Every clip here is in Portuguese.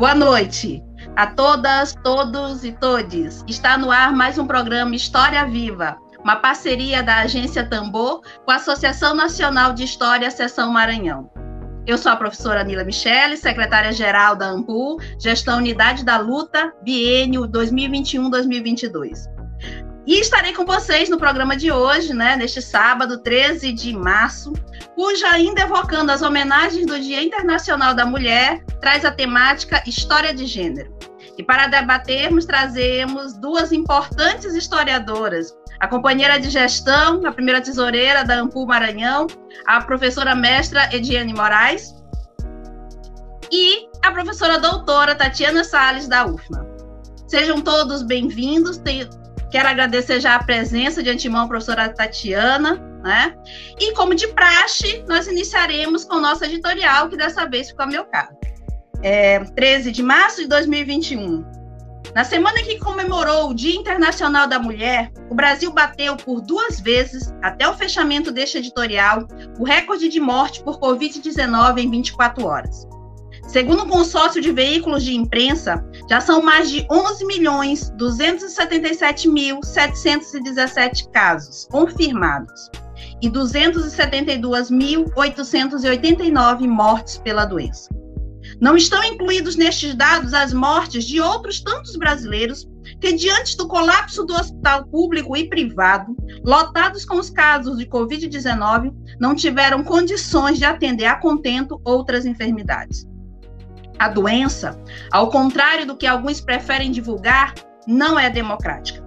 Boa noite a todas, todos e todes. Está no ar mais um programa História Viva, uma parceria da Agência Tambor com a Associação Nacional de História Seção Maranhão. Eu sou a professora Nila Michele, secretária-geral da AMPU, Gestão Unidade da Luta, biênio 2021-2022. E estarei com vocês no programa de hoje, né, neste sábado, 13 de março, cuja ainda evocando as homenagens do Dia Internacional da Mulher, traz a temática História de Gênero. E para debatermos, trazemos duas importantes historiadoras, a companheira de gestão, a primeira tesoureira da Ampul Maranhão, a professora mestra Ediane Moraes, e a professora doutora Tatiana Sales da UFMA. Sejam todos bem-vindos. Quero agradecer já a presença de antemão, professora Tatiana, né? E como de praxe, nós iniciaremos com o nosso editorial, que dessa vez ficou a meu cargo. É, 13 de março de 2021. Na semana que comemorou o Dia Internacional da Mulher, o Brasil bateu por duas vezes, até o fechamento deste editorial, o recorde de morte por Covid-19 em 24 horas. Segundo o consórcio de veículos de imprensa, já são mais de 11 milhões 277 mil 717 casos confirmados e 272.889 mortes pela doença. Não estão incluídos nestes dados as mortes de outros tantos brasileiros que, diante do colapso do hospital público e privado, lotados com os casos de Covid-19, não tiveram condições de atender a contento outras enfermidades. A doença, ao contrário do que alguns preferem divulgar, não é democrática.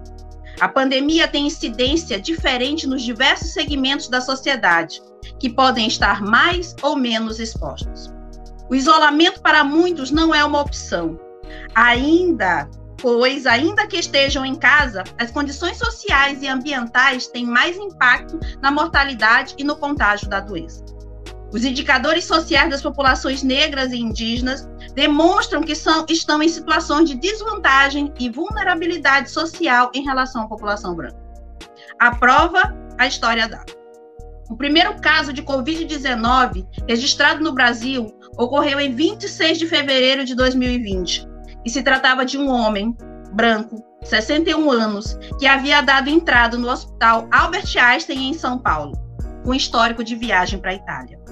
A pandemia tem incidência diferente nos diversos segmentos da sociedade, que podem estar mais ou menos expostos. O isolamento para muitos não é uma opção. Ainda, pois, ainda que estejam em casa, as condições sociais e ambientais têm mais impacto na mortalidade e no contágio da doença. Os indicadores sociais das populações negras e indígenas demonstram que são, estão em situações de desvantagem e vulnerabilidade social em relação à população branca. A prova, a história dá. O primeiro caso de Covid-19 registrado no Brasil ocorreu em 26 de fevereiro de 2020 e se tratava de um homem branco, 61 anos, que havia dado entrada no Hospital Albert Einstein em São Paulo, com histórico de viagem para a Itália.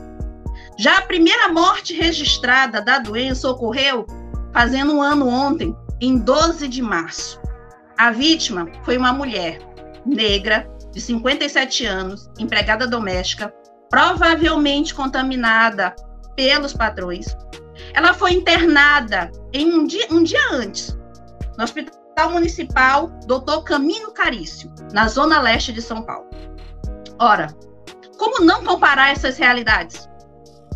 Já a primeira morte registrada da doença ocorreu fazendo um ano ontem, em 12 de março. A vítima foi uma mulher negra, de 57 anos, empregada doméstica, provavelmente contaminada pelos patrões. Ela foi internada em um dia, um dia antes, no Hospital Municipal Dr. Camino Carício, na zona leste de São Paulo. Ora, como não comparar essas realidades?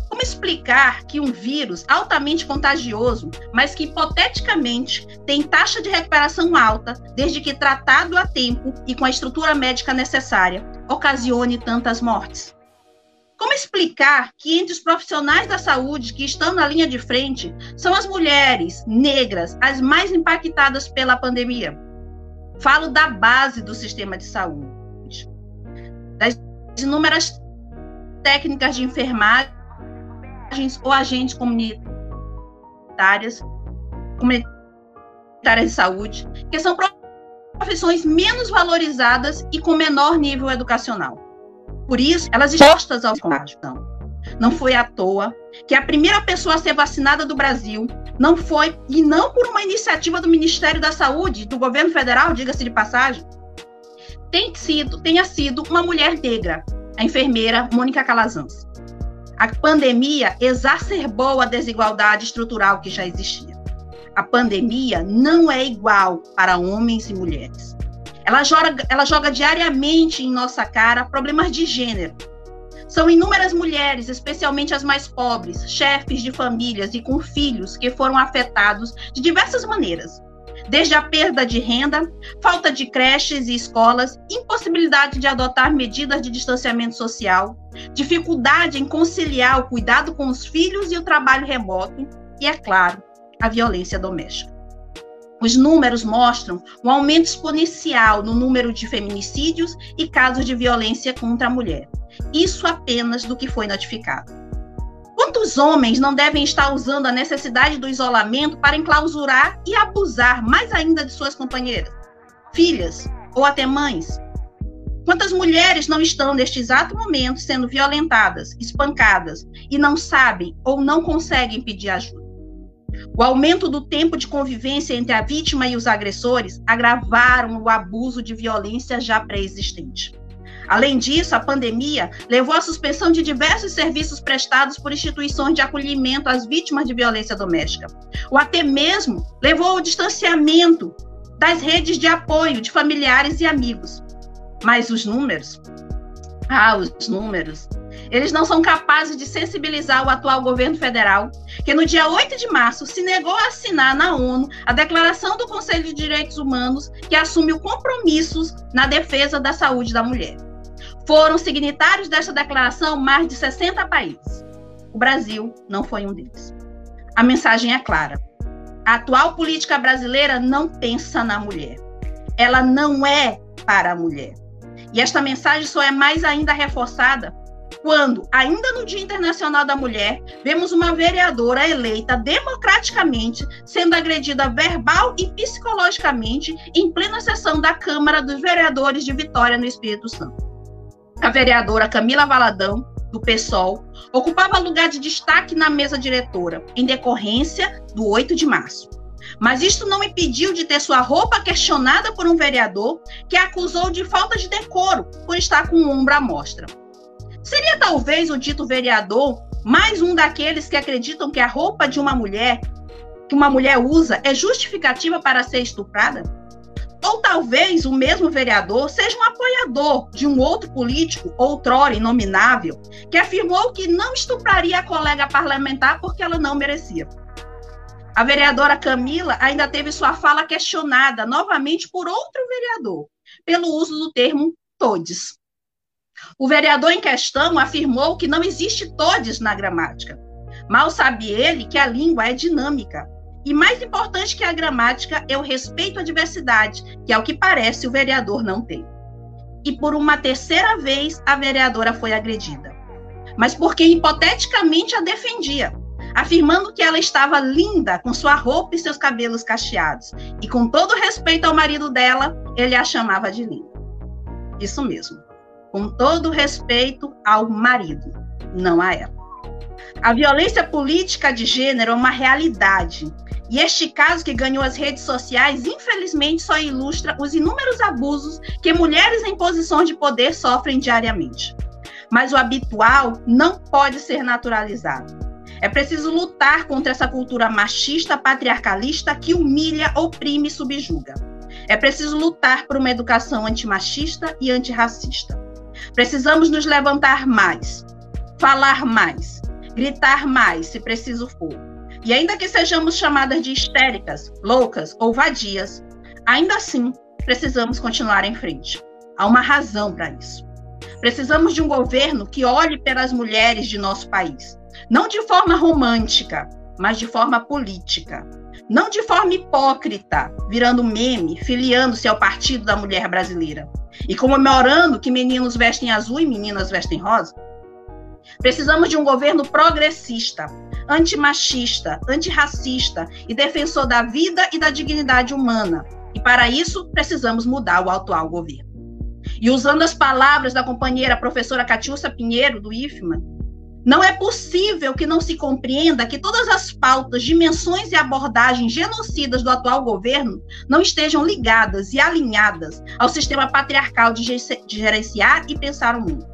Como explicar que um vírus altamente contagioso, mas que hipoteticamente tem taxa de recuperação alta, desde que tratado a tempo e com a estrutura médica necessária, ocasione tantas mortes? Como explicar que entre os profissionais da saúde que estão na linha de frente são as mulheres negras as mais impactadas pela pandemia? Falo da base do sistema de saúde, das inúmeras técnicas de enfermagem ou agentes comunitárias, comunitárias de saúde, que são profissões menos valorizadas e com menor nível educacional. Por isso, elas expostas ao contágio. Não foi à toa que a primeira pessoa a ser vacinada do Brasil não foi, e não por uma iniciativa do Ministério da Saúde, do governo federal, diga-se de passagem, tem sido, tenha sido uma mulher negra, a enfermeira Mônica Calazans. A pandemia exacerbou a desigualdade estrutural que já existia. A pandemia não é igual para homens e mulheres. Ela joga, ela joga diariamente em nossa cara problemas de gênero. São inúmeras mulheres, especialmente as mais pobres, chefes de famílias e com filhos que foram afetados de diversas maneiras, desde a perda de renda, falta de creches e escolas, impossibilidade de adotar medidas de distanciamento social, dificuldade em conciliar o cuidado com os filhos e o trabalho remoto, e, é claro, a violência doméstica. Os números mostram um aumento exponencial no número de feminicídios e casos de violência contra a mulher. Isso apenas do que foi notificado. Os homens não devem estar usando a necessidade do isolamento para enclausurar e abusar mais ainda de suas companheiras, filhas ou até mães? Quantas mulheres não estão neste exato momento sendo violentadas, espancadas e não sabem ou não conseguem pedir ajuda? O aumento do tempo de convivência entre a vítima e os agressores agravaram o abuso de violência já pré-existente. Além disso, a pandemia levou à suspensão de diversos serviços prestados por instituições de acolhimento às vítimas de violência doméstica, ou até mesmo levou ao distanciamento das redes de apoio de familiares e amigos. Mas os números, ah, os números, eles não são capazes de sensibilizar o atual governo federal, que no dia 8 de março se negou a assinar na ONU a Declaração do Conselho de Direitos Humanos que assume o compromissos na defesa da saúde da mulher. Foram signatários desta declaração mais de 60 países. O Brasil não foi um deles. A mensagem é clara. A atual política brasileira não pensa na mulher. Ela não é para a mulher. E esta mensagem só é mais ainda reforçada quando, ainda no Dia Internacional da Mulher, vemos uma vereadora eleita democraticamente sendo agredida verbal e psicologicamente em plena sessão da Câmara dos Vereadores de Vitória, no Espírito Santo a vereadora Camila Valadão, do PSOL, ocupava lugar de destaque na mesa diretora, em decorrência do 8 de março. Mas isto não impediu de ter sua roupa questionada por um vereador que a acusou de falta de decoro por estar com o ombro à mostra. Seria talvez o dito vereador mais um daqueles que acreditam que a roupa de uma mulher que uma mulher usa é justificativa para ser estuprada? Ou talvez o mesmo vereador seja um apoiador de um outro político, outrora inominável, que afirmou que não estupraria a colega parlamentar porque ela não merecia. A vereadora Camila ainda teve sua fala questionada novamente por outro vereador, pelo uso do termo todes. O vereador em questão afirmou que não existe todes na gramática. Mal sabe ele que a língua é dinâmica e mais importante que a gramática é o respeito à diversidade, que é o que parece o vereador não tem. E por uma terceira vez a vereadora foi agredida. Mas porque hipoteticamente a defendia, afirmando que ela estava linda com sua roupa e seus cabelos cacheados. E com todo respeito ao marido dela, ele a chamava de linda. Isso mesmo. Com todo respeito ao marido, não a ela. A violência política de gênero é uma realidade e este caso que ganhou as redes sociais, infelizmente, só ilustra os inúmeros abusos que mulheres em posições de poder sofrem diariamente. Mas o habitual não pode ser naturalizado. É preciso lutar contra essa cultura machista, patriarcalista que humilha, oprime e subjuga. É preciso lutar por uma educação antimachista e antirracista. Precisamos nos levantar mais, falar mais, gritar mais, se preciso for e ainda que sejamos chamadas de histéricas, loucas ou vadias, ainda assim precisamos continuar em frente. Há uma razão para isso. Precisamos de um governo que olhe pelas mulheres de nosso país, não de forma romântica, mas de forma política. Não de forma hipócrita, virando meme, filiando-se ao Partido da Mulher Brasileira e comemorando que meninos vestem azul e meninas vestem rosa. Precisamos de um governo progressista, antimachista, antirracista e defensor da vida e da dignidade humana. E para isso, precisamos mudar o atual governo. E usando as palavras da companheira professora Catiúcia Pinheiro, do IFMA, não é possível que não se compreenda que todas as pautas, dimensões e abordagens genocidas do atual governo não estejam ligadas e alinhadas ao sistema patriarcal de gerenciar e pensar o mundo.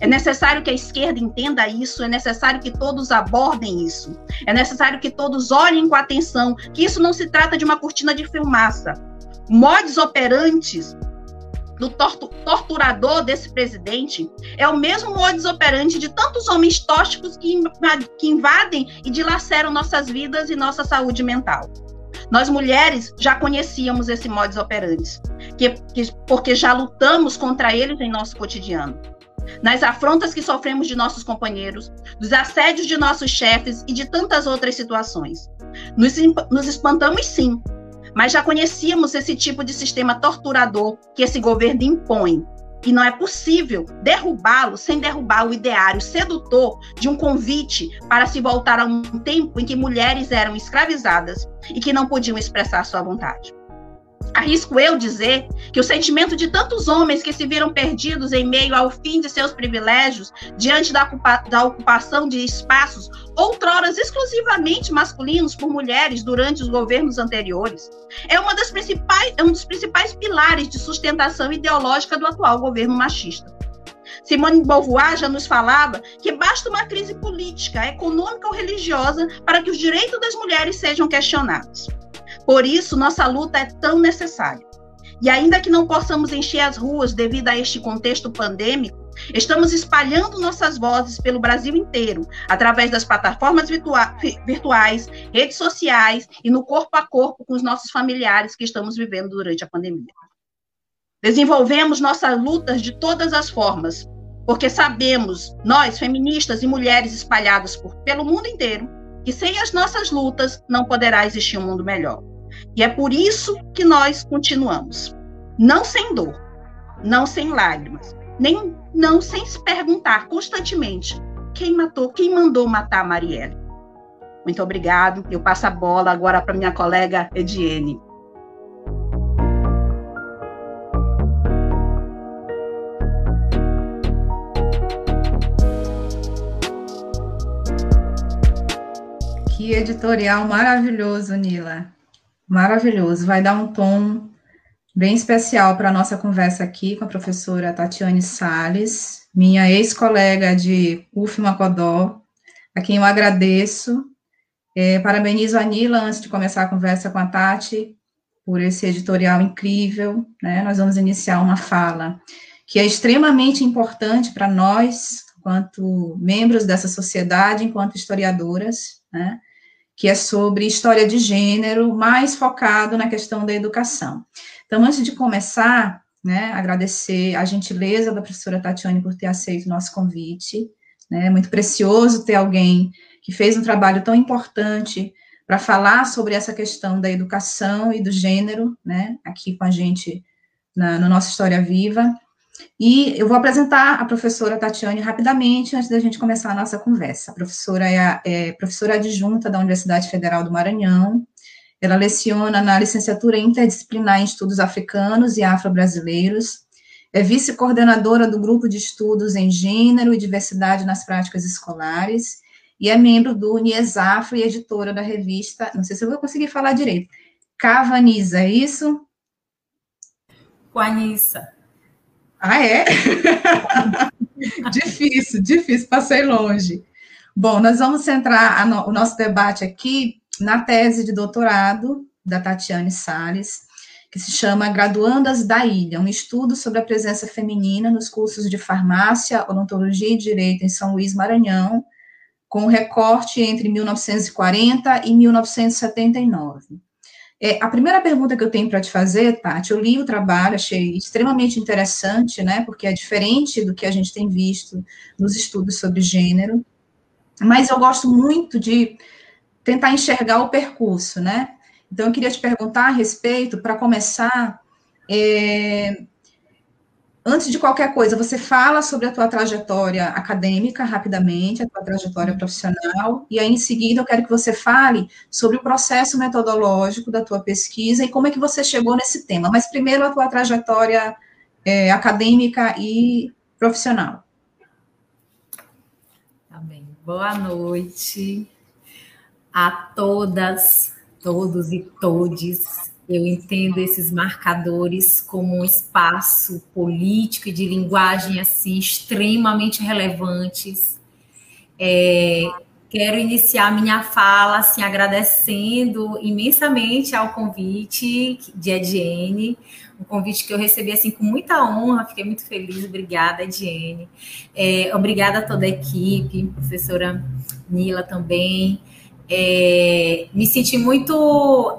É necessário que a esquerda entenda isso, é necessário que todos abordem isso, é necessário que todos olhem com atenção que isso não se trata de uma cortina de fumaça. Modos operantes do torturador desse presidente é o mesmo modus operandi de tantos homens tóxicos que, que invadem e dilaceram nossas vidas e nossa saúde mental. Nós mulheres já conhecíamos esse modus operandi, que, que, porque já lutamos contra eles em nosso cotidiano nas afrontas que sofremos de nossos companheiros, dos assédios de nossos chefes e de tantas outras situações. Nos, nos espantamos, sim, mas já conhecíamos esse tipo de sistema torturador que esse governo impõe. E não é possível derrubá-lo sem derrubar o ideário sedutor de um convite para se voltar a um tempo em que mulheres eram escravizadas e que não podiam expressar sua vontade. Arrisco eu dizer que o sentimento de tantos homens que se viram perdidos em meio ao fim de seus privilégios, diante da, da ocupação de espaços outroras exclusivamente masculinos por mulheres durante os governos anteriores, é, uma das principais, é um dos principais pilares de sustentação ideológica do atual governo machista. Simone Beauvoir já nos falava que basta uma crise política, econômica ou religiosa para que os direitos das mulheres sejam questionados. Por isso, nossa luta é tão necessária. E ainda que não possamos encher as ruas devido a este contexto pandêmico, estamos espalhando nossas vozes pelo Brasil inteiro, através das plataformas virtua virtuais, redes sociais e no corpo a corpo com os nossos familiares que estamos vivendo durante a pandemia. Desenvolvemos nossas lutas de todas as formas, porque sabemos, nós, feministas e mulheres espalhadas por, pelo mundo inteiro, que sem as nossas lutas não poderá existir um mundo melhor. E é por isso que nós continuamos. Não sem dor, não sem lágrimas, nem não sem se perguntar constantemente quem matou, quem mandou matar a Marielle. Muito obrigado. Eu passo a bola agora para minha colega Ediene. Que editorial maravilhoso, Nila. Maravilhoso. Vai dar um tom bem especial para a nossa conversa aqui com a professora Tatiane Sales, minha ex-colega de UF Macodó, a quem eu agradeço. É, parabenizo a Nila antes de começar a conversa com a Tati por esse editorial incrível. Né? Nós vamos iniciar uma fala que é extremamente importante para nós, enquanto membros dessa sociedade, enquanto historiadoras, né? Que é sobre história de gênero, mais focado na questão da educação. Então, antes de começar, né, agradecer a gentileza da professora Tatiane por ter aceito o nosso convite. Né, é muito precioso ter alguém que fez um trabalho tão importante para falar sobre essa questão da educação e do gênero, né, aqui com a gente na, na nossa História Viva. E eu vou apresentar a professora Tatiane rapidamente, antes da gente começar a nossa conversa. A professora é, a, é professora adjunta da Universidade Federal do Maranhão, ela leciona na licenciatura interdisciplinar em estudos africanos e afro-brasileiros, é vice-coordenadora do grupo de estudos em gênero e diversidade nas práticas escolares, e é membro do Uniesafro e editora da revista, não sei se eu vou conseguir falar direito, Cavaniza, é isso? Quanissa. Ah, é? difícil, difícil, passei longe. Bom, nós vamos centrar no, o nosso debate aqui na tese de doutorado da Tatiane Sales, que se chama Graduandas da Ilha, um estudo sobre a presença feminina nos cursos de farmácia, odontologia e direito em São Luís, Maranhão, com recorte entre 1940 e 1979. É, a primeira pergunta que eu tenho para te fazer, Tati, eu li o trabalho, achei extremamente interessante, né, porque é diferente do que a gente tem visto nos estudos sobre gênero, mas eu gosto muito de tentar enxergar o percurso, né? Então, eu queria te perguntar a respeito, para começar, é, antes de qualquer coisa, você fala sobre a tua trajetória acadêmica rapidamente, a tua trajetória profissional, e aí em seguida eu quero que você fale sobre o processo metodológico da tua pesquisa e como é que você chegou nesse tema. Mas primeiro a tua trajetória é, acadêmica e profissional. Tá bem. Boa noite a todas, todos e todes eu entendo esses marcadores como um espaço político e de linguagem assim extremamente relevantes. É, quero iniciar minha fala assim agradecendo imensamente ao convite de Ediene, um convite que eu recebi assim com muita honra, fiquei muito feliz, obrigada Ediene, é, obrigada a toda a equipe, professora Nila também, é, me senti muito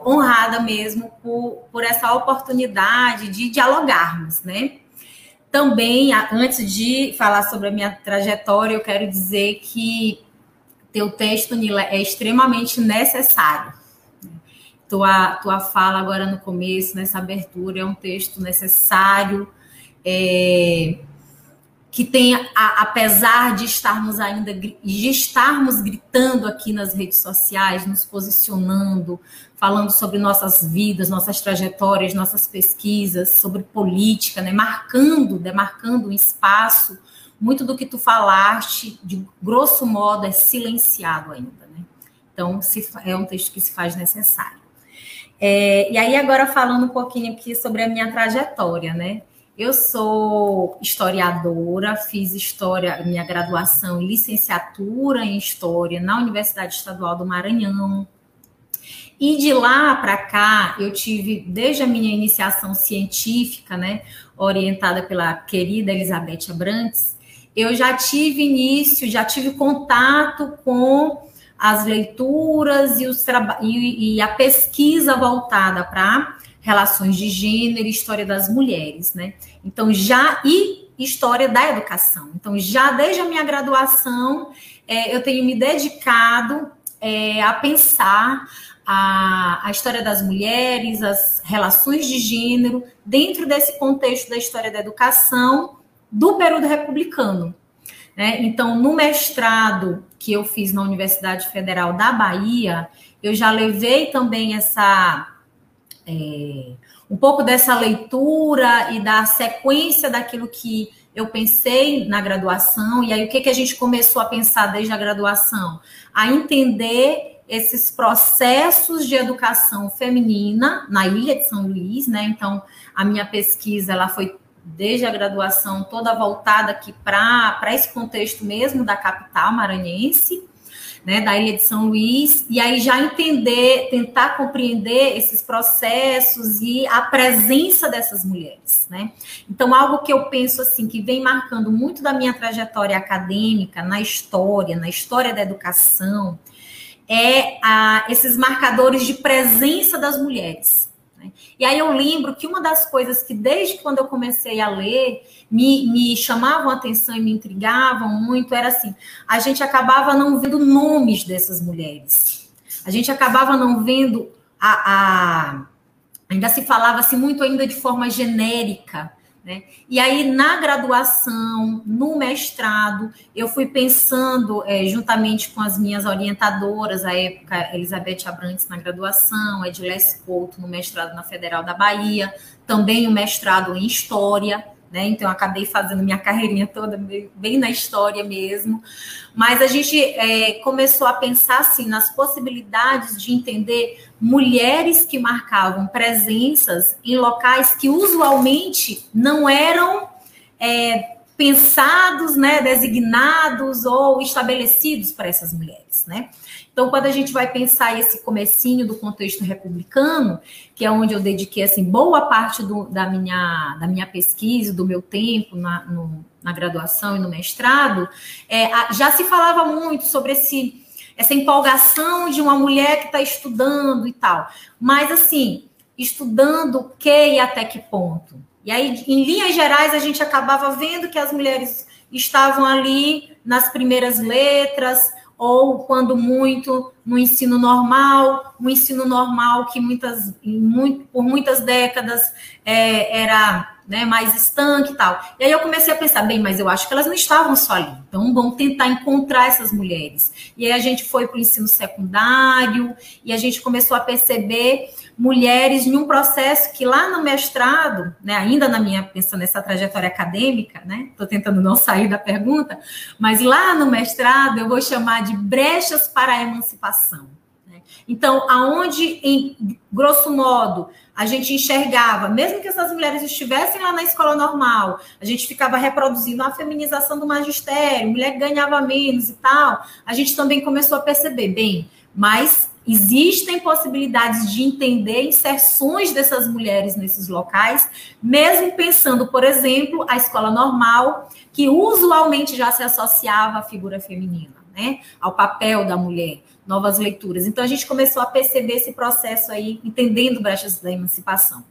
honrada mesmo por, por essa oportunidade de dialogarmos, né? Também, antes de falar sobre a minha trajetória, eu quero dizer que teu texto, Nila, é extremamente necessário. Tua, tua fala agora no começo, nessa abertura, é um texto necessário, é, que tem, a, apesar de estarmos ainda de estarmos gritando aqui nas redes sociais, nos posicionando, falando sobre nossas vidas, nossas trajetórias, nossas pesquisas, sobre política, né, marcando, demarcando um espaço, muito do que tu falaste, de grosso modo, é silenciado ainda. Né? Então, se, é um texto que se faz necessário. É, e aí, agora falando um pouquinho aqui sobre a minha trajetória, né? Eu sou historiadora, fiz história, minha graduação e licenciatura em história na Universidade Estadual do Maranhão. E de lá para cá, eu tive, desde a minha iniciação científica, né, orientada pela querida Elizabeth Abrantes, eu já tive início, já tive contato com as leituras e, os e, e a pesquisa voltada para relações de gênero história das mulheres, né? Então, já e história da educação. Então, já desde a minha graduação, é, eu tenho me dedicado é, a pensar a, a história das mulheres, as relações de gênero, dentro desse contexto da história da educação do período republicano. Né? Então, no mestrado que eu fiz na Universidade Federal da Bahia, eu já levei também essa é, um pouco dessa leitura e da sequência daquilo que eu pensei na graduação, e aí o que, que a gente começou a pensar desde a graduação? A entender esses processos de educação feminina na Ilha de São Luís, né? Então, a minha pesquisa ela foi desde a graduação toda voltada aqui para esse contexto mesmo da capital maranhense né, da Ilha de São Luís, e aí já entender, tentar compreender esses processos e a presença dessas mulheres, né? Então, algo que eu penso assim, que vem marcando muito da minha trajetória acadêmica, na história, na história da educação, é a, esses marcadores de presença das mulheres. Né? E aí eu lembro que uma das coisas que desde quando eu comecei a ler me, me chamavam a atenção e me intrigavam muito era assim: a gente acabava não vendo nomes dessas mulheres, a gente acabava não vendo a, a ainda se falava assim muito ainda de forma genérica. Né? E aí, na graduação, no mestrado, eu fui pensando, é, juntamente com as minhas orientadoras, à época, Elizabeth Abrantes na graduação, Edilesse Couto no mestrado na Federal da Bahia, também o mestrado em História, né? Então, acabei fazendo minha carreirinha toda bem na história mesmo. Mas a gente é, começou a pensar assim nas possibilidades de entender mulheres que marcavam presenças em locais que usualmente não eram é, pensados, né, designados ou estabelecidos para essas mulheres, né? Então, quando a gente vai pensar esse comecinho do contexto republicano, que é onde eu dediquei assim boa parte do, da, minha, da minha pesquisa, do meu tempo na, no, na graduação e no mestrado, é, já se falava muito sobre esse, essa empolgação de uma mulher que está estudando e tal. Mas, assim, estudando o que e até que ponto? E aí, em linhas gerais, a gente acabava vendo que as mulheres estavam ali nas primeiras letras, ou quando muito no ensino normal, um ensino normal que muitas, muito, por muitas décadas é, era né, mais estanque e tal. E aí eu comecei a pensar, bem, mas eu acho que elas não estavam só ali. Então vamos tentar encontrar essas mulheres. E aí a gente foi para o ensino secundário e a gente começou a perceber mulheres em um processo que lá no mestrado, né, ainda na minha pensando nessa trajetória acadêmica, né, estou tentando não sair da pergunta, mas lá no mestrado eu vou chamar de brechas para a emancipação. Né? Então, aonde, em grosso modo, a gente enxergava, mesmo que essas mulheres estivessem lá na escola normal, a gente ficava reproduzindo a feminização do magistério, mulher ganhava menos e tal, a gente também começou a perceber, bem, mas Existem possibilidades de entender inserções dessas mulheres nesses locais, mesmo pensando, por exemplo, a escola normal, que usualmente já se associava à figura feminina, né? Ao papel da mulher, novas leituras. Então a gente começou a perceber esse processo aí, entendendo brechas da emancipação.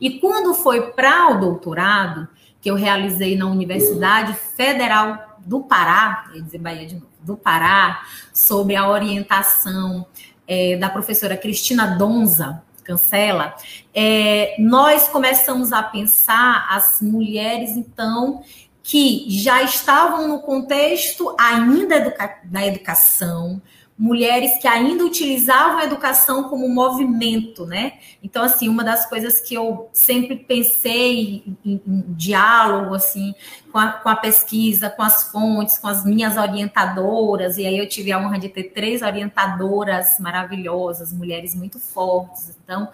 E quando foi para o doutorado, que eu realizei na Universidade Federal do Pará, ia dizer Bahia de novo, do Pará, sobre a orientação é, da professora Cristina Donza, cancela, é, nós começamos a pensar as mulheres, então, que já estavam no contexto ainda educa da educação, mulheres que ainda utilizavam a educação como movimento, né? Então, assim, uma das coisas que eu sempre pensei em, em, diálogo, assim, com a, com a, pesquisa, com as fontes, com as minhas orientadoras, e aí eu tive a honra de ter três orientadoras maravilhosas, mulheres muito fortes, então,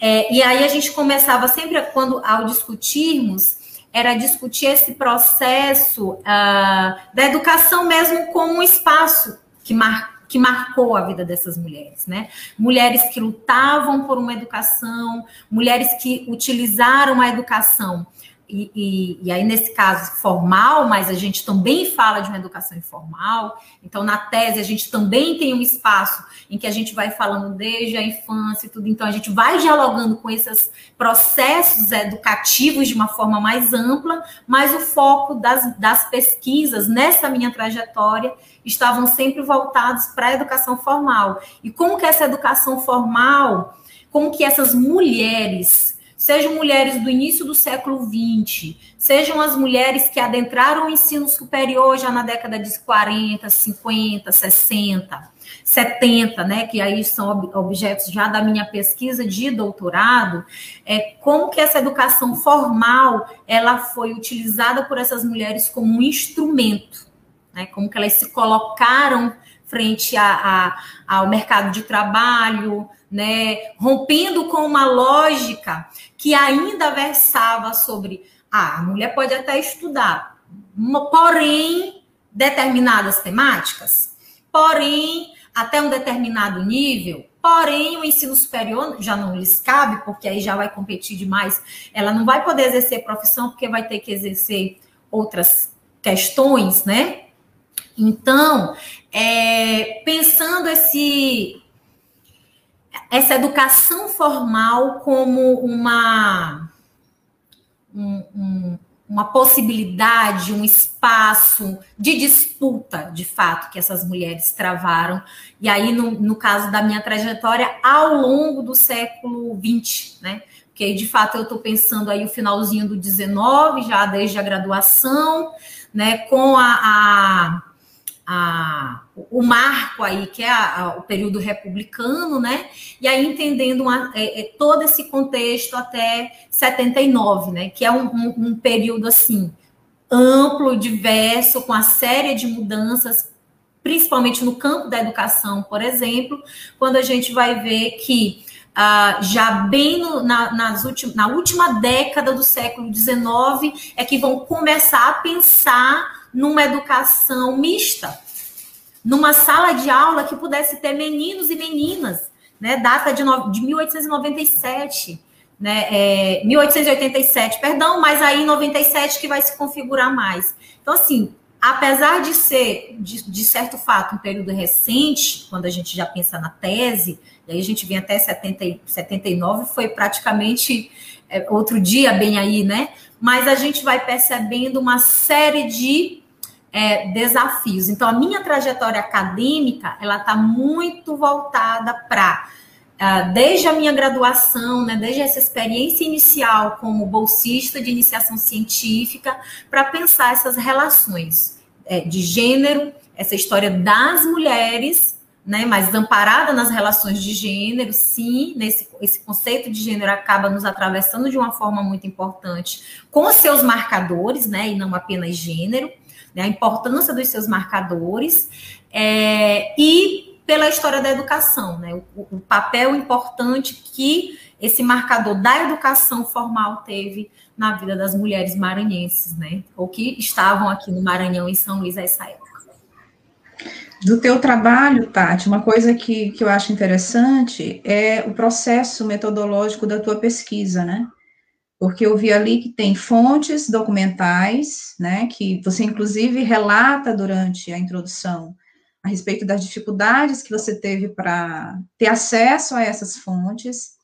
é, e aí a gente começava sempre, quando, ao discutirmos, era discutir esse processo uh, da educação mesmo como um espaço que marca que marcou a vida dessas mulheres, né? Mulheres que lutavam por uma educação, mulheres que utilizaram a educação e, e, e, aí, nesse caso, formal, mas a gente também fala de uma educação informal. Então, na tese, a gente também tem um espaço em que a gente vai falando desde a infância e tudo. Então, a gente vai dialogando com esses processos educativos de uma forma mais ampla, mas o foco das, das pesquisas nessa minha trajetória estavam sempre voltados para a educação formal. E como que essa educação formal, como que essas mulheres sejam mulheres do início do século XX, sejam as mulheres que adentraram o ensino superior já na década de 40, 50, 60, 70, né, que aí são objetos já da minha pesquisa de doutorado, é como que essa educação formal ela foi utilizada por essas mulheres como um instrumento, né, como que elas se colocaram frente a, a, ao mercado de trabalho, né, rompendo com uma lógica que ainda versava sobre ah, a mulher pode até estudar, porém determinadas temáticas, porém até um determinado nível, porém o ensino superior já não lhes cabe, porque aí já vai competir demais, ela não vai poder exercer profissão porque vai ter que exercer outras questões, né? Então, é, pensando esse essa educação formal como uma, um, um, uma possibilidade, um espaço de disputa, de fato, que essas mulheres travaram. E aí, no, no caso da minha trajetória, ao longo do século XX, né? Porque, de fato, eu estou pensando aí o finalzinho do 19, já desde a graduação, né? Com a, a a, o marco aí, que é a, a, o período republicano, né? E aí entendendo uma, é, é, todo esse contexto até 79, né? Que é um, um, um, período assim amplo, diverso, com a série de mudanças, principalmente no campo da educação, por exemplo, quando a gente vai ver que Uh, já bem no, na, nas ultim, na última década do século XIX é que vão começar a pensar numa educação mista, numa sala de aula que pudesse ter meninos e meninas, né? Data de, no, de 1897, né? É, 1887, perdão, mas aí em 97 que vai se configurar mais. Então, assim, apesar de ser, de, de, certo fato, um período recente, quando a gente já pensa na tese, e aí a gente vem até 70, 79, foi praticamente é, outro dia bem aí, né? Mas a gente vai percebendo uma série de é, desafios. Então, a minha trajetória acadêmica, ela está muito voltada para, ah, desde a minha graduação, né, desde essa experiência inicial como bolsista de iniciação científica, para pensar essas relações é, de gênero, essa história das mulheres, né, mas amparada nas relações de gênero, sim, nesse esse conceito de gênero acaba nos atravessando de uma forma muito importante com seus marcadores, né, e não apenas gênero né, a importância dos seus marcadores é, e pela história da educação, né, o, o, papel importante que esse marcador da educação formal teve na vida das mulheres maranhenses, né, ou que estavam aqui no Maranhão, em São Luís, a essa época. Do teu trabalho, Tati, uma coisa que, que eu acho interessante é o processo metodológico da tua pesquisa, né? Porque eu vi ali que tem fontes documentais, né, que você inclusive relata durante a introdução a respeito das dificuldades que você teve para ter acesso a essas fontes,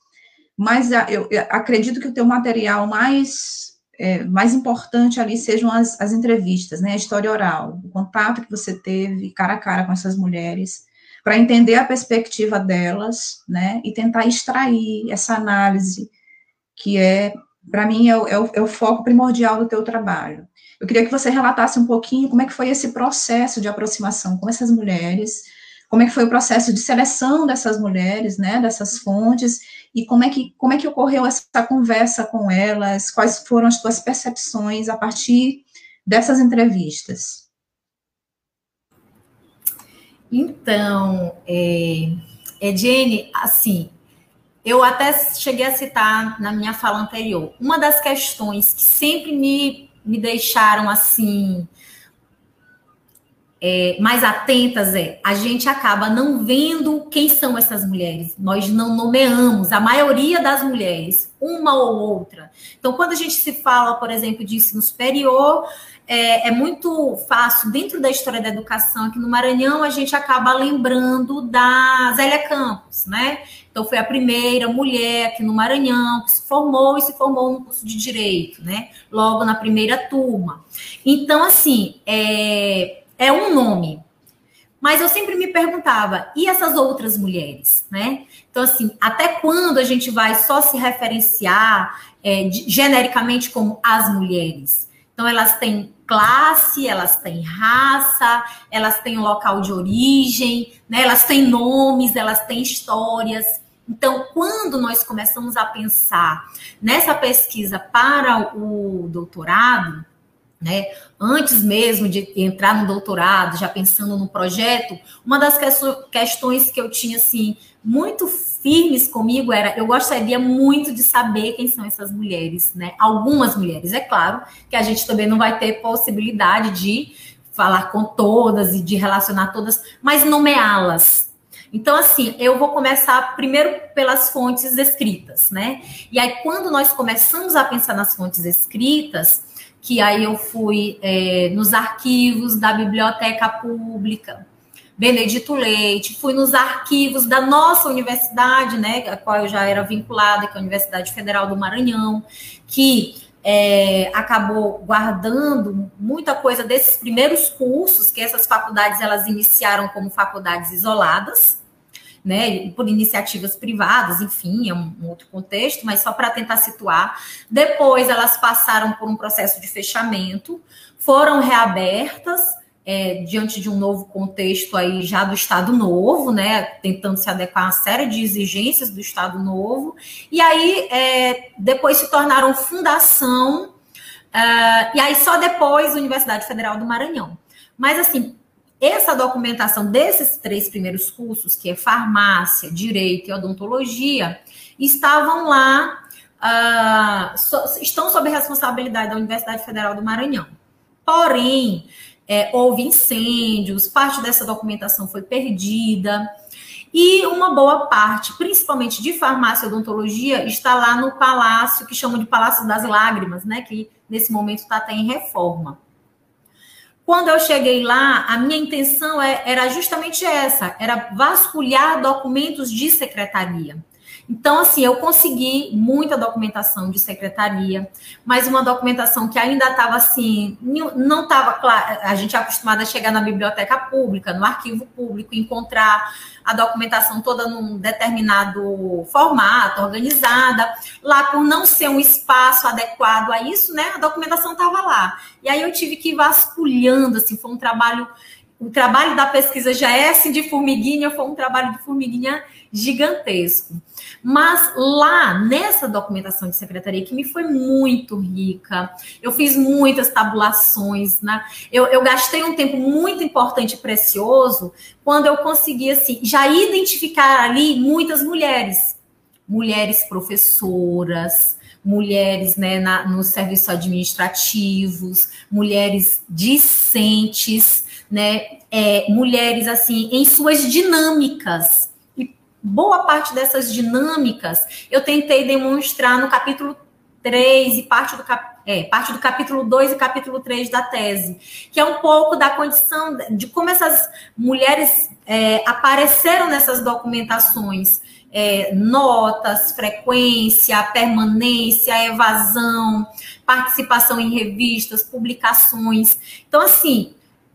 mas eu, eu, acredito que o teu material mais é, mais importante ali sejam as, as entrevistas, né, a história oral, o contato que você teve cara a cara com essas mulheres, para entender a perspectiva delas, né, e tentar extrair essa análise que é, para mim, é o, é, o, é o, foco primordial do teu trabalho. Eu queria que você relatasse um pouquinho como é que foi esse processo de aproximação com essas mulheres, como é que foi o processo de seleção dessas mulheres, né, dessas fontes, e como é que, como é que ocorreu essa conversa com elas, quais foram as tuas percepções a partir dessas entrevistas? Então, é, Ediene, assim, eu até cheguei a citar na minha fala anterior, uma das questões que sempre me, me deixaram assim é, mais atentas é a gente acaba não vendo quem são essas mulheres. Nós não nomeamos a maioria das mulheres, uma ou outra. Então, quando a gente se fala, por exemplo, de ensino superior, é, é, muito fácil, dentro da história da educação aqui no Maranhão, a gente acaba lembrando da Zélia Campos, né? Então, foi a primeira mulher aqui no Maranhão que se formou e se formou no curso de Direito, né? Logo na primeira turma. Então, assim, é, é um nome. Mas eu sempre me perguntava, e essas outras mulheres, né? Então, assim, até quando a gente vai só se referenciar é, genericamente como as mulheres? Então, elas têm classe, elas têm raça, elas têm local de origem, né? elas têm nomes, elas têm histórias. Então, quando nós começamos a pensar nessa pesquisa para o doutorado, né? Antes mesmo de entrar no doutorado, já pensando no projeto, uma das questões que eu tinha assim muito firmes comigo era eu gostaria muito de saber quem são essas mulheres, né? Algumas mulheres, é claro, que a gente também não vai ter possibilidade de falar com todas e de relacionar todas, mas nomeá-las. Então, assim, eu vou começar primeiro pelas fontes escritas, né? E aí, quando nós começamos a pensar nas fontes escritas, que aí eu fui é, nos arquivos da Biblioteca Pública, Benedito Leite, fui nos arquivos da nossa universidade, né, a qual eu já era vinculada, que é a Universidade Federal do Maranhão, que é, acabou guardando muita coisa desses primeiros cursos, que essas faculdades elas iniciaram como faculdades isoladas, né, por iniciativas privadas, enfim, é um, um outro contexto, mas só para tentar situar. Depois elas passaram por um processo de fechamento, foram reabertas é, diante de um novo contexto aí já do Estado Novo, né, tentando se adequar a uma série de exigências do Estado Novo, e aí é, depois se tornaram fundação, uh, e aí só depois Universidade Federal do Maranhão. Mas assim, essa documentação desses três primeiros cursos, que é farmácia, direito e odontologia, estavam lá, uh, so, estão sob responsabilidade da Universidade Federal do Maranhão. Porém, é, houve incêndios, parte dessa documentação foi perdida, e uma boa parte, principalmente de farmácia e odontologia, está lá no palácio, que chamam de Palácio das Lágrimas, né? Que nesse momento está até em reforma. Quando eu cheguei lá, a minha intenção é, era justamente essa: era vasculhar documentos de secretaria. Então, assim, eu consegui muita documentação de secretaria, mas uma documentação que ainda estava assim, não estava claro. A gente é acostumado a chegar na biblioteca pública, no arquivo público, encontrar a documentação toda num determinado formato, organizada. Lá, por não ser um espaço adequado a isso, né, a documentação estava lá. E aí eu tive que ir vasculhando, assim, foi um trabalho. O trabalho da pesquisa já é assim de formiguinha, foi um trabalho de formiguinha gigantesco. Mas lá, nessa documentação de secretaria, que me foi muito rica, eu fiz muitas tabulações, né? eu, eu gastei um tempo muito importante e precioso quando eu consegui, assim, já identificar ali muitas mulheres. Mulheres professoras, mulheres né, na, no serviço administrativos, mulheres discentes, né, é, mulheres assim em suas dinâmicas boa parte dessas dinâmicas eu tentei demonstrar no capítulo 3 e parte do, cap... é, parte do capítulo 2 e capítulo 3 da tese, que é um pouco da condição de como essas mulheres é, apareceram nessas documentações. É, notas, frequência, permanência, evasão, participação em revistas, publicações. Então, assim,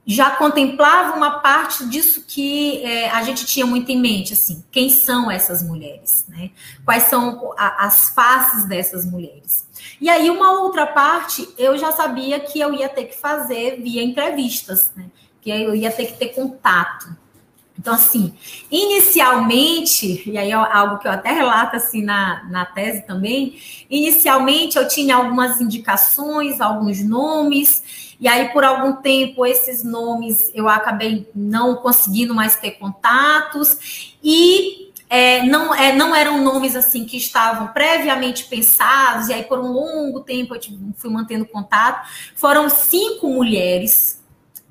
já contemplava uma parte disso que é, a gente tinha muito em mente, assim, quem são essas mulheres, né? Quais são a, as faces dessas mulheres? E aí uma outra parte eu já sabia que eu ia ter que fazer via entrevistas, né? Que eu ia ter que ter contato. Então, assim, inicialmente, e aí é algo que eu até relato assim na, na tese também, inicialmente eu tinha algumas indicações, alguns nomes, e aí, por algum tempo, esses nomes eu acabei não conseguindo mais ter contatos, e é, não, é, não eram nomes assim que estavam previamente pensados, e aí por um longo tempo eu fui mantendo contato. Foram cinco mulheres,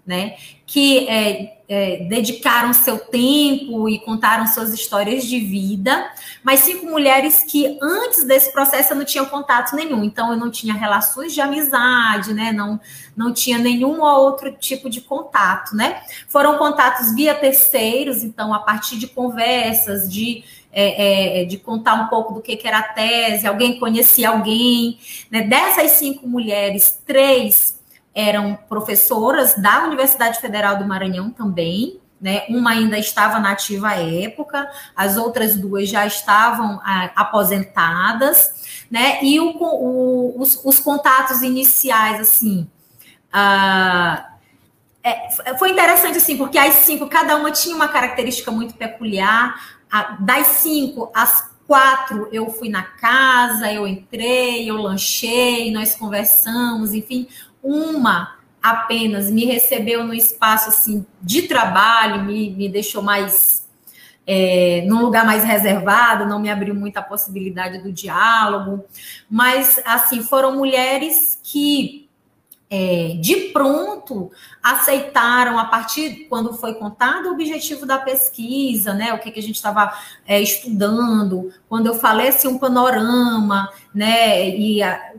né? Que é, é, dedicaram seu tempo e contaram suas histórias de vida, mas cinco mulheres que antes desse processo eu não tinha contato nenhum, então eu não tinha relações de amizade, né? Não, não tinha nenhum outro tipo de contato, né? Foram contatos via terceiros, então a partir de conversas, de é, é, de contar um pouco do que, que era a tese, alguém conhecia alguém. Né? Dessas cinco mulheres, três eram professoras da Universidade Federal do Maranhão também, né? Uma ainda estava nativa à época, as outras duas já estavam ah, aposentadas, né? E o, o, os, os, contatos iniciais, assim, ah, é, foi interessante, assim, porque as cinco, cada uma tinha uma característica muito peculiar. das cinco, as quatro eu fui na casa, eu entrei, eu lanchei, nós conversamos, enfim, uma apenas me recebeu no espaço assim de trabalho, me, me deixou mais é, num lugar mais reservado, não me abriu muita possibilidade do diálogo, mas assim foram mulheres que é, de pronto aceitaram a partir quando foi contado o objetivo da pesquisa, né? O que, que a gente estava é, estudando, quando eu falei assim, um panorama, né? E a,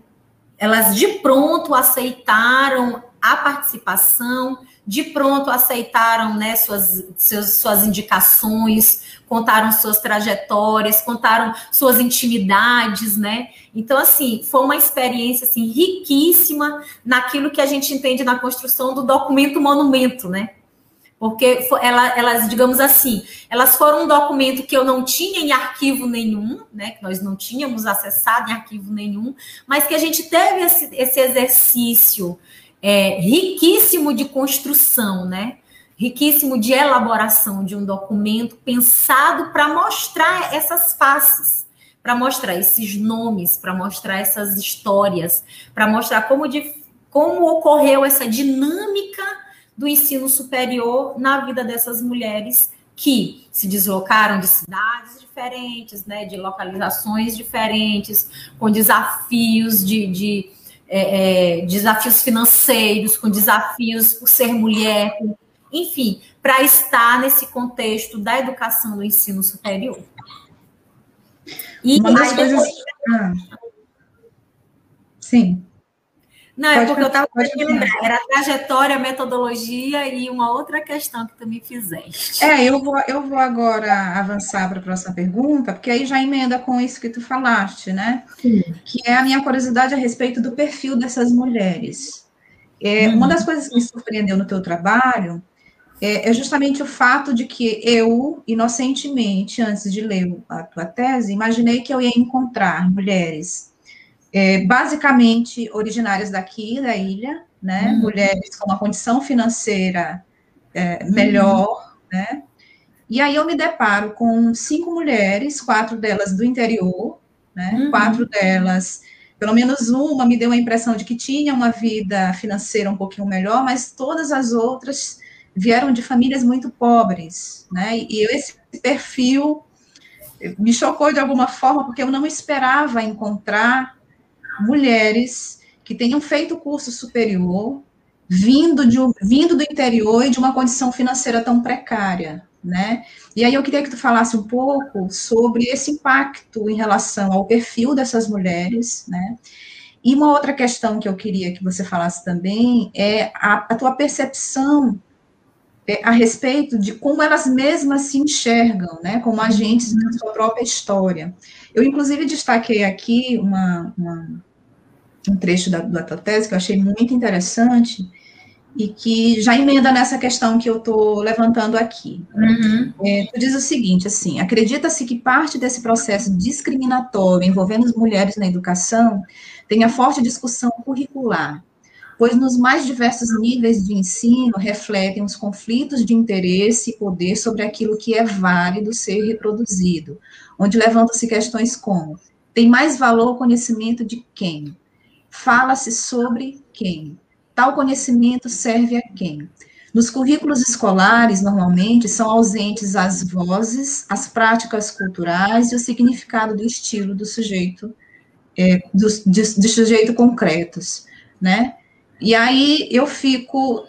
elas de pronto aceitaram a participação, de pronto aceitaram né, suas, suas, indicações, contaram suas trajetórias, contaram suas intimidades, né? Então, assim, foi uma experiência assim, riquíssima naquilo que a gente entende na construção do documento monumento, né? Porque ela, elas, digamos assim, elas foram um documento que eu não tinha em arquivo nenhum, né? Que nós não tínhamos acessado em arquivo nenhum, mas que a gente teve esse, esse exercício é, riquíssimo de construção, né? Riquíssimo de elaboração de um documento pensado para mostrar essas faces, para mostrar esses nomes, para mostrar essas histórias, para mostrar como, de, como ocorreu essa dinâmica do ensino superior na vida dessas mulheres que se deslocaram de cidades diferentes, né, de localizações diferentes, com desafios de, de é, é, desafios financeiros, com desafios por ser mulher, enfim, para estar nesse contexto da educação do ensino superior. E Uma das coisas... Depois... Ah. Sim. Não, é pode é porque eu estava tentando lembrar. Era a trajetória, a metodologia e uma outra questão que tu me fizeste. É, eu vou, eu vou agora avançar para a próxima pergunta, porque aí já emenda com isso que tu falaste, né? Sim. Que é a minha curiosidade a respeito do perfil dessas mulheres. É, Uma das coisas que me surpreendeu no teu trabalho é, é, justamente o fato de que eu, inocentemente, antes de ler a tua tese, imaginei que eu ia encontrar mulheres é, basicamente originárias daqui da ilha, né? Uhum. Mulheres com uma condição financeira é, melhor, uhum. né? E aí eu me deparo com cinco mulheres, quatro delas do interior, né? Uhum. Quatro delas, pelo menos uma me deu a impressão de que tinha uma vida financeira um pouquinho melhor, mas todas as outras vieram de famílias muito pobres, né? E esse perfil me chocou de alguma forma porque eu não esperava encontrar mulheres que tenham feito curso superior, vindo, de, vindo do interior e de uma condição financeira tão precária, né? E aí eu queria que tu falasse um pouco sobre esse impacto em relação ao perfil dessas mulheres, né? E uma outra questão que eu queria que você falasse também é a, a tua percepção a respeito de como elas mesmas se enxergam, né, como agentes da sua própria história. Eu, inclusive, destaquei aqui uma, uma um trecho da, da tua tese que eu achei muito interessante, e que já emenda nessa questão que eu estou levantando aqui. Uhum. É, tu diz o seguinte, assim, acredita-se que parte desse processo discriminatório envolvendo as mulheres na educação tenha forte discussão curricular, pois nos mais diversos níveis de ensino refletem os conflitos de interesse e poder sobre aquilo que é válido ser reproduzido, onde levantam-se questões como, tem mais valor o conhecimento de quem? Fala-se sobre quem? Tal conhecimento serve a quem? Nos currículos escolares, normalmente, são ausentes as vozes, as práticas culturais e o significado do estilo do sujeito, é, do, de, de sujeito concretos, né? E aí eu fico,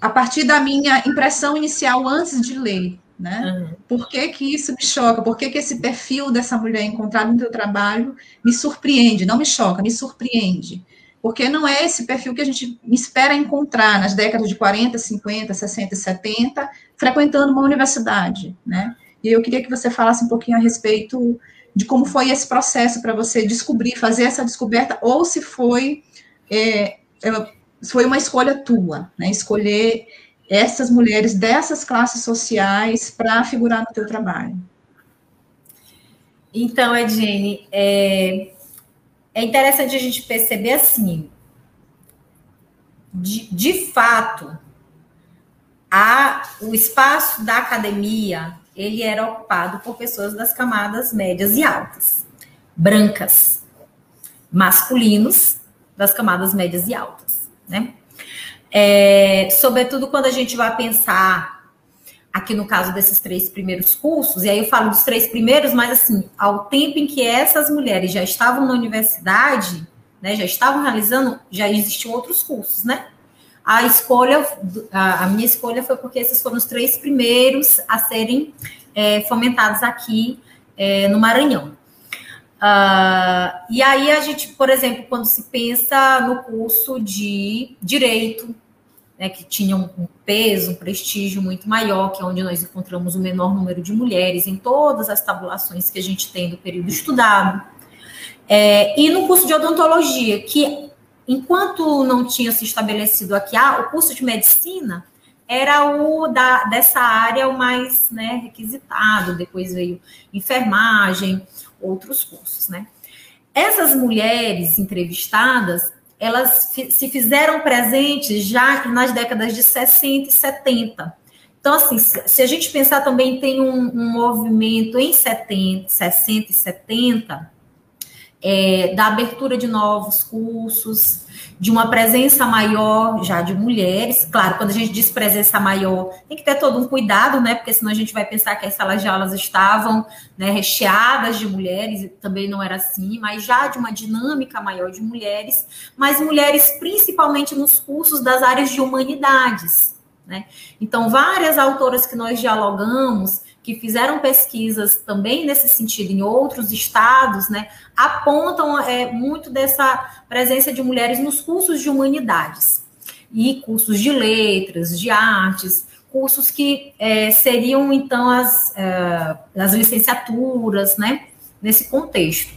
a partir da minha impressão inicial antes de ler, né? Uhum. Por que, que isso me choca? Por que, que esse perfil dessa mulher encontrado no teu trabalho me surpreende? Não me choca, me surpreende porque não é esse perfil que a gente espera encontrar nas décadas de 40, 50, 60 e 70, frequentando uma universidade, né? E eu queria que você falasse um pouquinho a respeito de como foi esse processo para você descobrir, fazer essa descoberta, ou se foi, é, foi uma escolha tua, né? Escolher essas mulheres dessas classes sociais para figurar no teu trabalho. Então, Edine, é, é interessante a gente perceber assim, de, de fato, a, o espaço da academia ele era ocupado por pessoas das camadas médias e altas, brancas, masculinos das camadas médias e altas, né? É, sobretudo quando a gente vai pensar aqui no caso desses três primeiros cursos, e aí eu falo dos três primeiros, mas assim, ao tempo em que essas mulheres já estavam na universidade, né, já estavam realizando, já existiam outros cursos, né? A escolha, a, minha escolha foi porque esses foram os três primeiros a serem é, fomentados aqui é, no Maranhão. Uh, e aí a gente, por exemplo, quando se pensa no curso de direito, né, que tinham um peso, um prestígio muito maior, que é onde nós encontramos o menor número de mulheres em todas as tabulações que a gente tem do período estudado. É, e no curso de odontologia, que enquanto não tinha se estabelecido aqui, ah, o curso de medicina era o da, dessa área o mais né, requisitado, depois veio enfermagem, outros cursos, né? Essas mulheres entrevistadas, elas se fizeram presentes já nas décadas de 60 e 70. Então, assim, se a gente pensar também, tem um, um movimento em 70, 60 e 70 é, da abertura de novos cursos, de uma presença maior já de mulheres. Claro, quando a gente diz presença maior, tem que ter todo um cuidado, né? Porque senão a gente vai pensar que as salas de aulas estavam né, recheadas de mulheres, também não era assim, mas já de uma dinâmica maior de mulheres, mas mulheres principalmente nos cursos das áreas de humanidades. Né? Então, várias autoras que nós dialogamos, que fizeram pesquisas também nesse sentido em outros estados, né, apontam é, muito dessa presença de mulheres nos cursos de humanidades e cursos de letras, de artes, cursos que é, seriam então as, é, as licenciaturas, né, nesse contexto.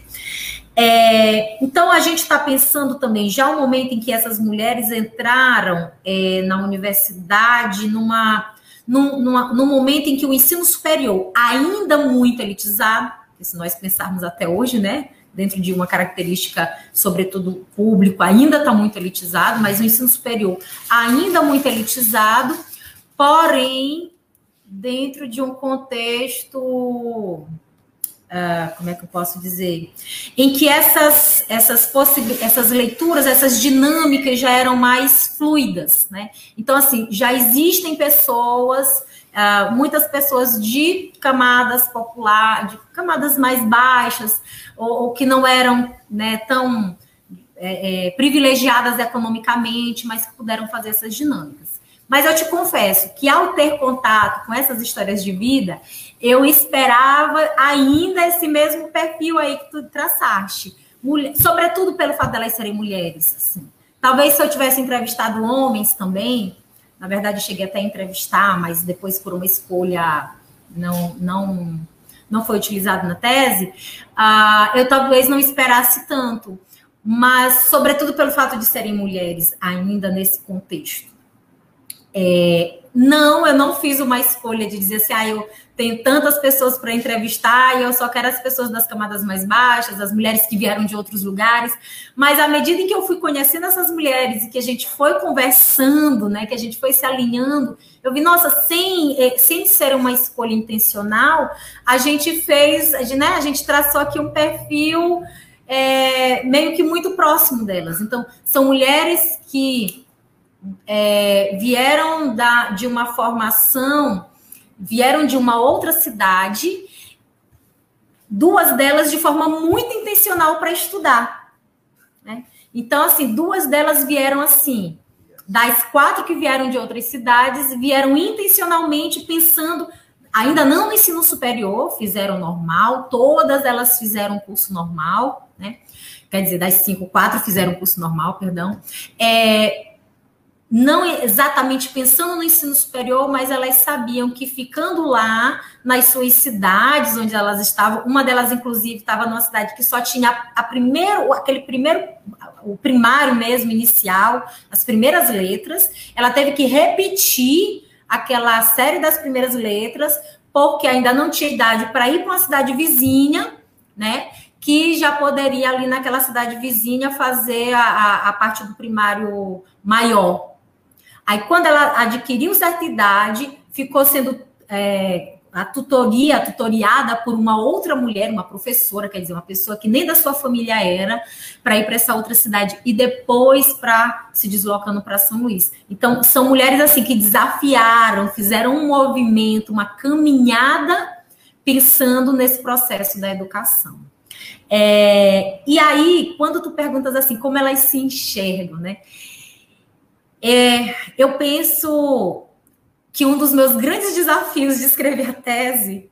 É, então, a gente está pensando também já o momento em que essas mulheres entraram é, na universidade numa, num, momento em que o ensino superior, ainda muito elitizado, se nós pensarmos até hoje, né, dentro de uma característica, sobretudo público, ainda está muito elitizado, mas o ensino superior ainda muito elitizado, porém, dentro de um contexto Uh, como é que eu posso dizer, em que essas essas essas leituras, essas dinâmicas já eram mais fluidas, né? Então assim, já existem pessoas, uh, muitas pessoas de camadas populares, de camadas mais baixas ou, ou que não eram né, tão é, é, privilegiadas economicamente, mas que puderam fazer essas dinâmicas. Mas eu te confesso que ao ter contato com essas histórias de vida, eu esperava ainda esse mesmo perfil aí que tu traçaste. Mulher, sobretudo pelo fato delas serem mulheres. Assim. Talvez se eu tivesse entrevistado homens também, na verdade eu cheguei até a entrevistar, mas depois por uma escolha não não não foi utilizado na tese, uh, eu talvez não esperasse tanto. Mas, sobretudo pelo fato de serem mulheres ainda nesse contexto. É, não, eu não fiz uma escolha de dizer assim, ah, eu tenho tantas pessoas para entrevistar e eu só quero as pessoas das camadas mais baixas, as mulheres que vieram de outros lugares. Mas à medida em que eu fui conhecendo essas mulheres e que a gente foi conversando, né, que a gente foi se alinhando, eu vi, nossa, sem, eh, sem ser uma escolha intencional, a gente fez, né, a gente traçou aqui um perfil é, meio que muito próximo delas. Então, são mulheres que é, vieram da, de uma formação, vieram de uma outra cidade, duas delas de forma muito intencional para estudar. Né? Então, assim, duas delas vieram assim. Das quatro que vieram de outras cidades, vieram intencionalmente pensando, ainda não no ensino superior, fizeram normal, todas elas fizeram curso normal, né? Quer dizer, das cinco, quatro fizeram curso normal, perdão. É, não exatamente pensando no ensino superior, mas elas sabiam que ficando lá nas suas cidades onde elas estavam, uma delas inclusive estava numa cidade que só tinha a primeiro, aquele primeiro, o primário mesmo inicial, as primeiras letras, ela teve que repetir aquela série das primeiras letras porque ainda não tinha idade para ir para uma cidade vizinha, né? Que já poderia ali naquela cidade vizinha fazer a, a, a parte do primário maior, Aí, quando ela adquiriu certa idade, ficou sendo é, a tutoria, tutoriada por uma outra mulher, uma professora, quer dizer, uma pessoa que nem da sua família era, para ir para essa outra cidade e depois para se deslocando para São Luís. Então, são mulheres assim que desafiaram, fizeram um movimento, uma caminhada pensando nesse processo da educação. É, e aí, quando tu perguntas assim, como elas se enxergam, né? É, eu penso que um dos meus grandes desafios de escrever a tese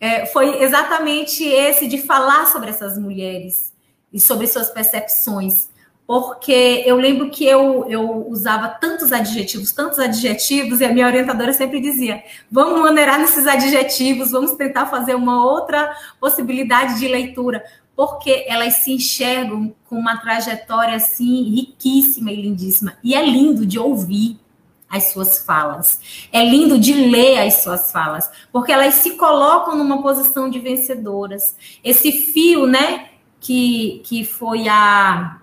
é, foi exatamente esse de falar sobre essas mulheres e sobre suas percepções, porque eu lembro que eu, eu usava tantos adjetivos, tantos adjetivos, e a minha orientadora sempre dizia: vamos maneirar nesses adjetivos, vamos tentar fazer uma outra possibilidade de leitura, porque elas se enxergam com uma trajetória assim riquíssima e lindíssima. E é lindo de ouvir as suas falas. É lindo de ler as suas falas, porque elas se colocam numa posição de vencedoras. Esse fio, né, que, que foi a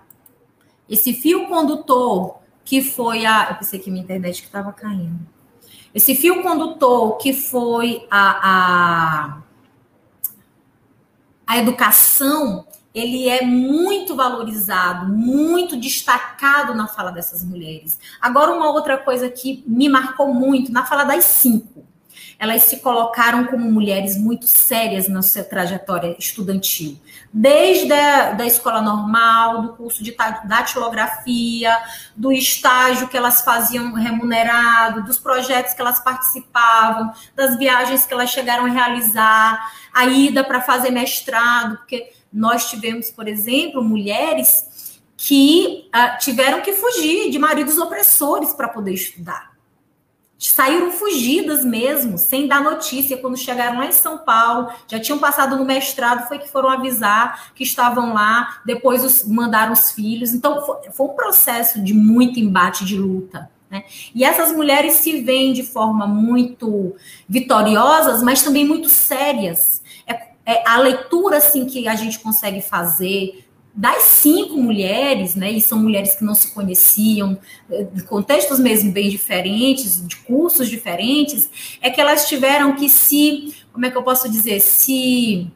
esse fio condutor que foi a, eu pensei que minha internet estava caindo. Esse fio condutor que foi a, a a educação ele é muito valorizado, muito destacado na fala dessas mulheres. Agora, uma outra coisa que me marcou muito na fala das cinco. Elas se colocaram como mulheres muito sérias na sua trajetória estudantil. Desde a da escola normal, do curso de datilografia, do estágio que elas faziam remunerado, dos projetos que elas participavam, das viagens que elas chegaram a realizar a ida para fazer mestrado, porque nós tivemos, por exemplo, mulheres que uh, tiveram que fugir de maridos opressores para poder estudar. Saíram fugidas mesmo, sem dar notícia. Quando chegaram lá em São Paulo, já tinham passado no mestrado, foi que foram avisar que estavam lá, depois os, mandaram os filhos. Então, foi, foi um processo de muito embate, de luta. Né? E essas mulheres se veem de forma muito vitoriosas, mas também muito sérias é, a leitura assim que a gente consegue fazer das cinco mulheres, né, e são mulheres que não se conheciam, de contextos mesmo bem diferentes, de cursos diferentes, é que elas tiveram que se, como é que eu posso dizer, se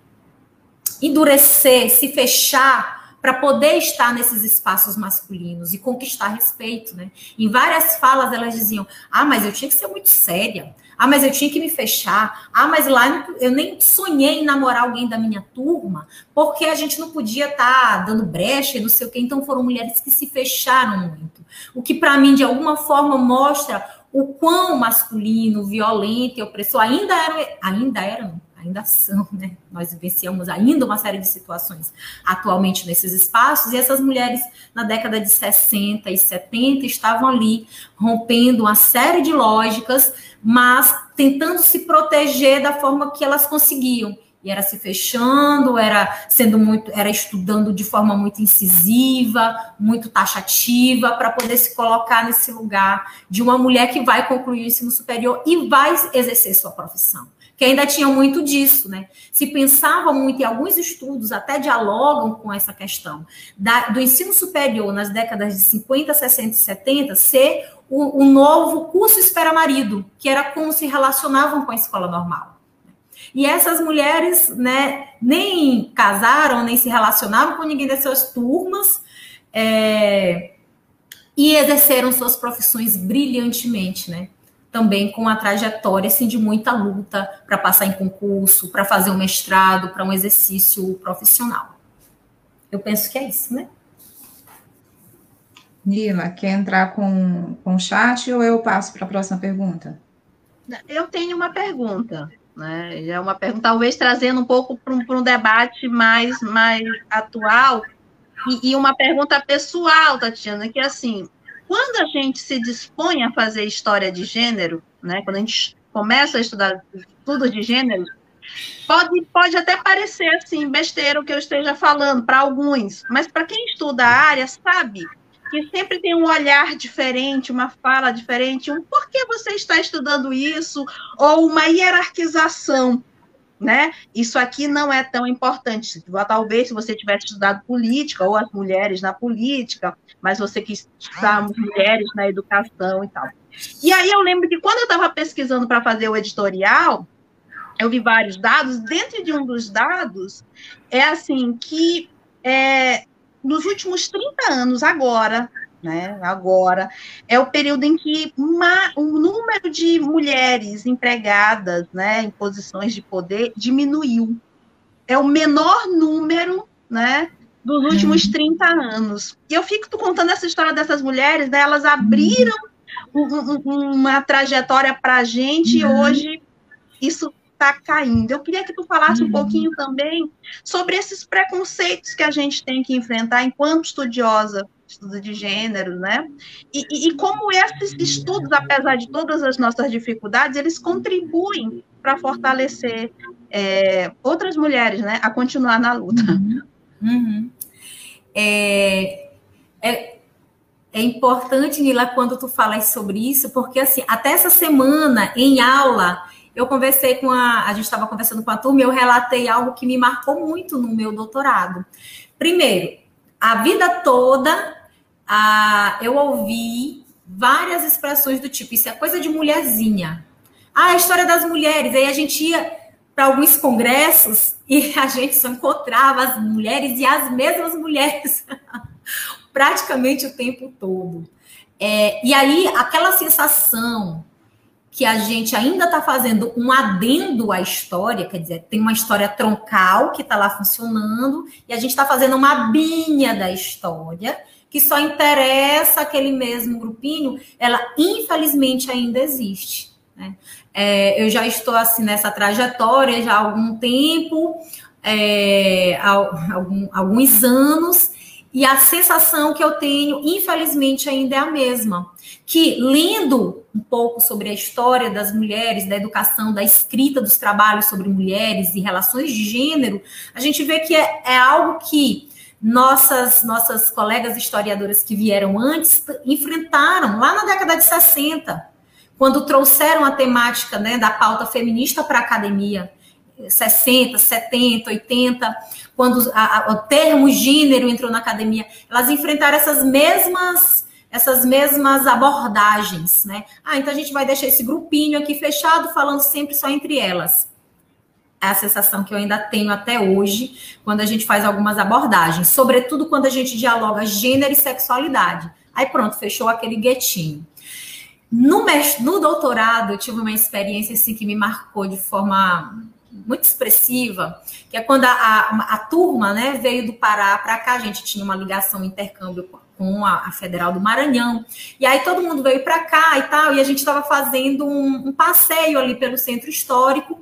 endurecer, se fechar para poder estar nesses espaços masculinos e conquistar respeito, né? Em várias falas elas diziam: "Ah, mas eu tinha que ser muito séria. Ah, mas eu tinha que me fechar. Ah, mas lá eu nem sonhei em namorar alguém da minha turma, porque a gente não podia estar tá dando brecha e não sei o quê. Então foram mulheres que se fecharam muito. O que para mim de alguma forma mostra o quão masculino, violento e opressor ainda era, ainda eram ainda são, né? Nós vivenciamos ainda uma série de situações atualmente nesses espaços, e essas mulheres na década de 60 e 70 estavam ali rompendo uma série de lógicas, mas tentando se proteger da forma que elas conseguiam. e era se fechando, era sendo muito, era estudando de forma muito incisiva, muito taxativa, para poder se colocar nesse lugar de uma mulher que vai concluir o ensino superior e vai exercer sua profissão. Que ainda tinha muito disso, né? Se pensava muito, e alguns estudos até dialogam com essa questão da, do ensino superior nas décadas de 50, 60 e 70 ser o, o novo curso espera-marido, que era como se relacionavam com a escola normal. E essas mulheres, né, nem casaram, nem se relacionavam com ninguém das suas turmas, é, e exerceram suas profissões brilhantemente, né? Também com uma trajetória assim, de muita luta para passar em concurso, para fazer um mestrado, para um exercício profissional. Eu penso que é isso, né? Nila, quer entrar com, com o chat ou eu passo para a próxima pergunta? Eu tenho uma pergunta. Né? É uma pergunta, talvez trazendo um pouco para um, um, debate mais, mais atual, e, e, uma pergunta pessoal, Tatiana, que é assim, quando a gente se dispõe a fazer história de gênero, né, quando a gente começa a estudar tudo de gênero, pode, pode até parecer assim, besteira o que eu esteja falando para alguns, mas para quem estuda a área, sabe que sempre tem um olhar diferente, uma fala diferente, um por que você está estudando isso, ou uma hierarquização, né? Isso aqui não é tão importante. Talvez se você tivesse estudado política, ou as mulheres na política, mas você quis estudar mulheres na educação e tal. E aí eu lembro que quando eu estava pesquisando para fazer o editorial, eu vi vários dados, dentro de um dos dados, é assim que é, nos últimos 30 anos, agora, né, agora, é o período em que uma, o número de mulheres empregadas né, em posições de poder diminuiu. É o menor número né, dos últimos 30 uhum. anos. E eu fico contando essa história dessas mulheres, né, elas abriram um, um, uma trajetória para a gente e uhum. hoje isso está caindo. Eu queria que tu falasse uhum. um pouquinho também sobre esses preconceitos que a gente tem que enfrentar enquanto estudiosa, estudo de gênero, né? E, e, e como esses estudos, apesar de todas as nossas dificuldades, eles contribuem para fortalecer é, outras mulheres, né, a continuar na luta. Uhum. Uhum. É, é, é importante, Nila, quando tu falas sobre isso, porque assim, até essa semana em aula eu conversei com a. A gente estava conversando com a turma eu relatei algo que me marcou muito no meu doutorado. Primeiro, a vida toda a, eu ouvi várias expressões do tipo: isso é coisa de mulherzinha. Ah, a história das mulheres. Aí a gente ia para alguns congressos e a gente só encontrava as mulheres e as mesmas mulheres praticamente o tempo todo. É, e aí, aquela sensação que a gente ainda está fazendo um adendo à história, quer dizer, tem uma história troncal que está lá funcionando, e a gente está fazendo uma binha da história, que só interessa aquele mesmo grupinho, ela infelizmente ainda existe. Né? É, eu já estou assim nessa trajetória já há algum tempo, é, há, algum, alguns anos, e a sensação que eu tenho, infelizmente, ainda é a mesma. Que, lendo um pouco sobre a história das mulheres, da educação, da escrita dos trabalhos sobre mulheres e relações de gênero, a gente vê que é, é algo que nossas, nossas colegas historiadoras que vieram antes enfrentaram lá na década de 60, quando trouxeram a temática né, da pauta feminista para a academia. 60, 70, 80, quando a, a, o termo gênero entrou na academia, elas enfrentaram essas mesmas essas mesmas abordagens, né? Ah, então a gente vai deixar esse grupinho aqui fechado, falando sempre só entre elas. É a sensação que eu ainda tenho até hoje, quando a gente faz algumas abordagens, sobretudo quando a gente dialoga gênero e sexualidade. Aí pronto, fechou aquele guetinho. No, no doutorado, eu tive uma experiência assim, que me marcou de forma muito expressiva, que é quando a, a, a turma né, veio do Pará para cá, a gente tinha uma ligação, um intercâmbio com a, a, Federal do Maranhão, e aí todo mundo veio para cá e tal, e a gente estava fazendo um, um, passeio ali pelo centro histórico,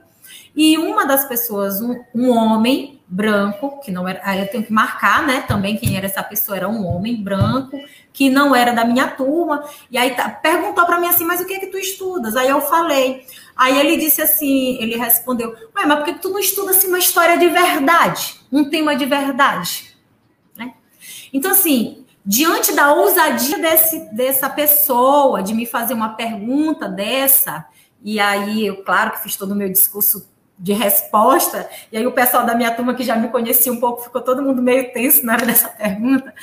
e uma das pessoas, um, um homem, branco, que não era. Aí eu tenho que marcar, né? Também quem era essa pessoa era um homem branco, que não era da minha turma. E aí tá, perguntou para mim assim, mas o que é que tu estudas? Aí eu falei. Aí ele disse assim, ele respondeu, Ué, mas por que tu não estuda assim uma história de verdade? Um tema de verdade? Né? Então, assim, diante da ousadia desse, dessa pessoa de me fazer uma pergunta dessa, e aí eu, claro que fiz todo o meu discurso de resposta, e aí o pessoal da minha turma que já me conhecia um pouco, ficou todo mundo meio tenso na hora dessa pergunta.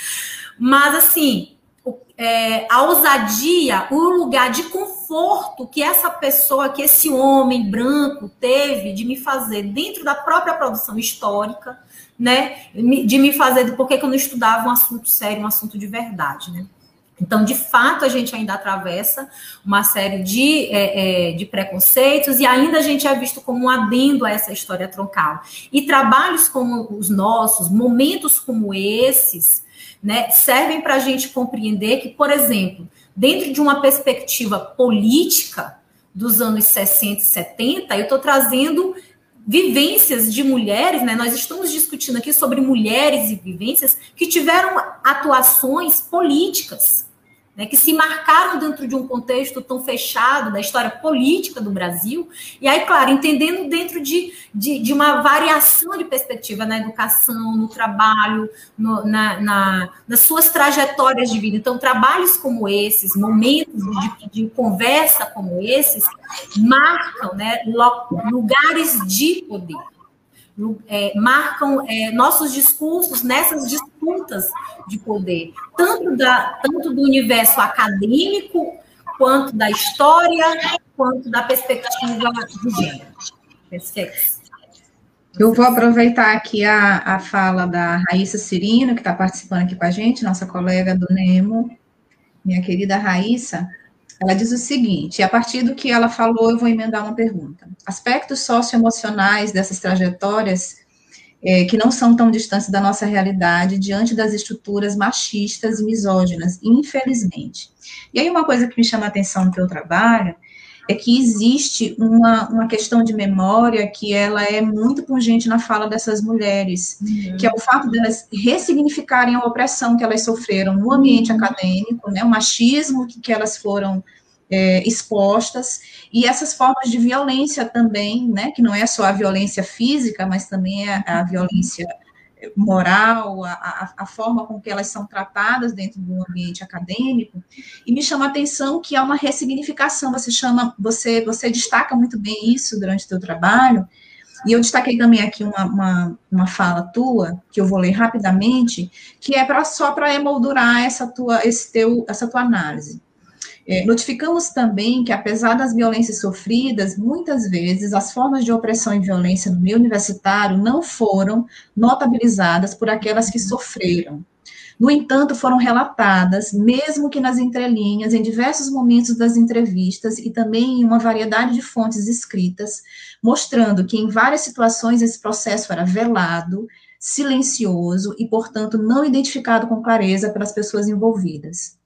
Mas assim, é, a ousadia, o lugar de conforto que essa pessoa, que esse homem branco teve de me fazer dentro da própria produção histórica, né? De me fazer do porquê que eu não estudava um assunto sério, um assunto de verdade, né? Então, de fato, a gente ainda atravessa uma série de, é, é, de preconceitos e ainda a gente é visto como um adendo a essa história troncal. E trabalhos como os nossos, momentos como esses, né, servem para a gente compreender que, por exemplo, dentro de uma perspectiva política dos anos 60 e 70, eu estou trazendo vivências de mulheres, né? Nós estamos discutindo aqui sobre mulheres e vivências que tiveram atuações políticas né, que se marcaram dentro de um contexto tão fechado da história política do Brasil, e aí, claro, entendendo dentro de, de, de uma variação de perspectiva na educação, no trabalho, no, na, na, nas suas trajetórias de vida. Então, trabalhos como esses, momentos de, de conversa como esses, marcam né, lugares de poder é, marcam é, nossos discursos nessas disputas de poder, tanto, da, tanto do universo acadêmico, quanto da história, quanto da perspectiva do gênero. Eu vou aproveitar aqui a, a fala da Raíssa Cirino, que está participando aqui com a gente, nossa colega do Nemo, minha querida Raíssa. Ela diz o seguinte, a partir do que ela falou, eu vou emendar uma pergunta. Aspectos socioemocionais dessas trajetórias é, que não são tão distantes da nossa realidade diante das estruturas machistas e misóginas, infelizmente. E aí uma coisa que me chama a atenção no teu trabalho é que existe uma, uma questão de memória que ela é muito pungente na fala dessas mulheres, uhum. que é o fato delas ressignificarem a opressão que elas sofreram no ambiente uhum. acadêmico, né, o machismo que, que elas foram é, expostas, e essas formas de violência também, né, que não é só a violência física, mas também é a violência moral, a, a, forma com que elas são tratadas dentro do ambiente acadêmico, e me chama a atenção que há uma ressignificação, você chama, você, você destaca muito bem isso durante o seu trabalho, e eu destaquei também aqui uma, uma, uma, fala tua, que eu vou ler rapidamente, que é pra, só para emoldurar essa tua, esse teu, essa tua análise. É, notificamos também que, apesar das violências sofridas, muitas vezes as formas de opressão e violência no meio universitário não foram notabilizadas por aquelas que sofreram. No entanto, foram relatadas, mesmo que nas entrelinhas, em diversos momentos das entrevistas e também em uma variedade de fontes escritas, mostrando que em várias situações esse processo era velado, silencioso e, portanto, não identificado com clareza pelas pessoas envolvidas.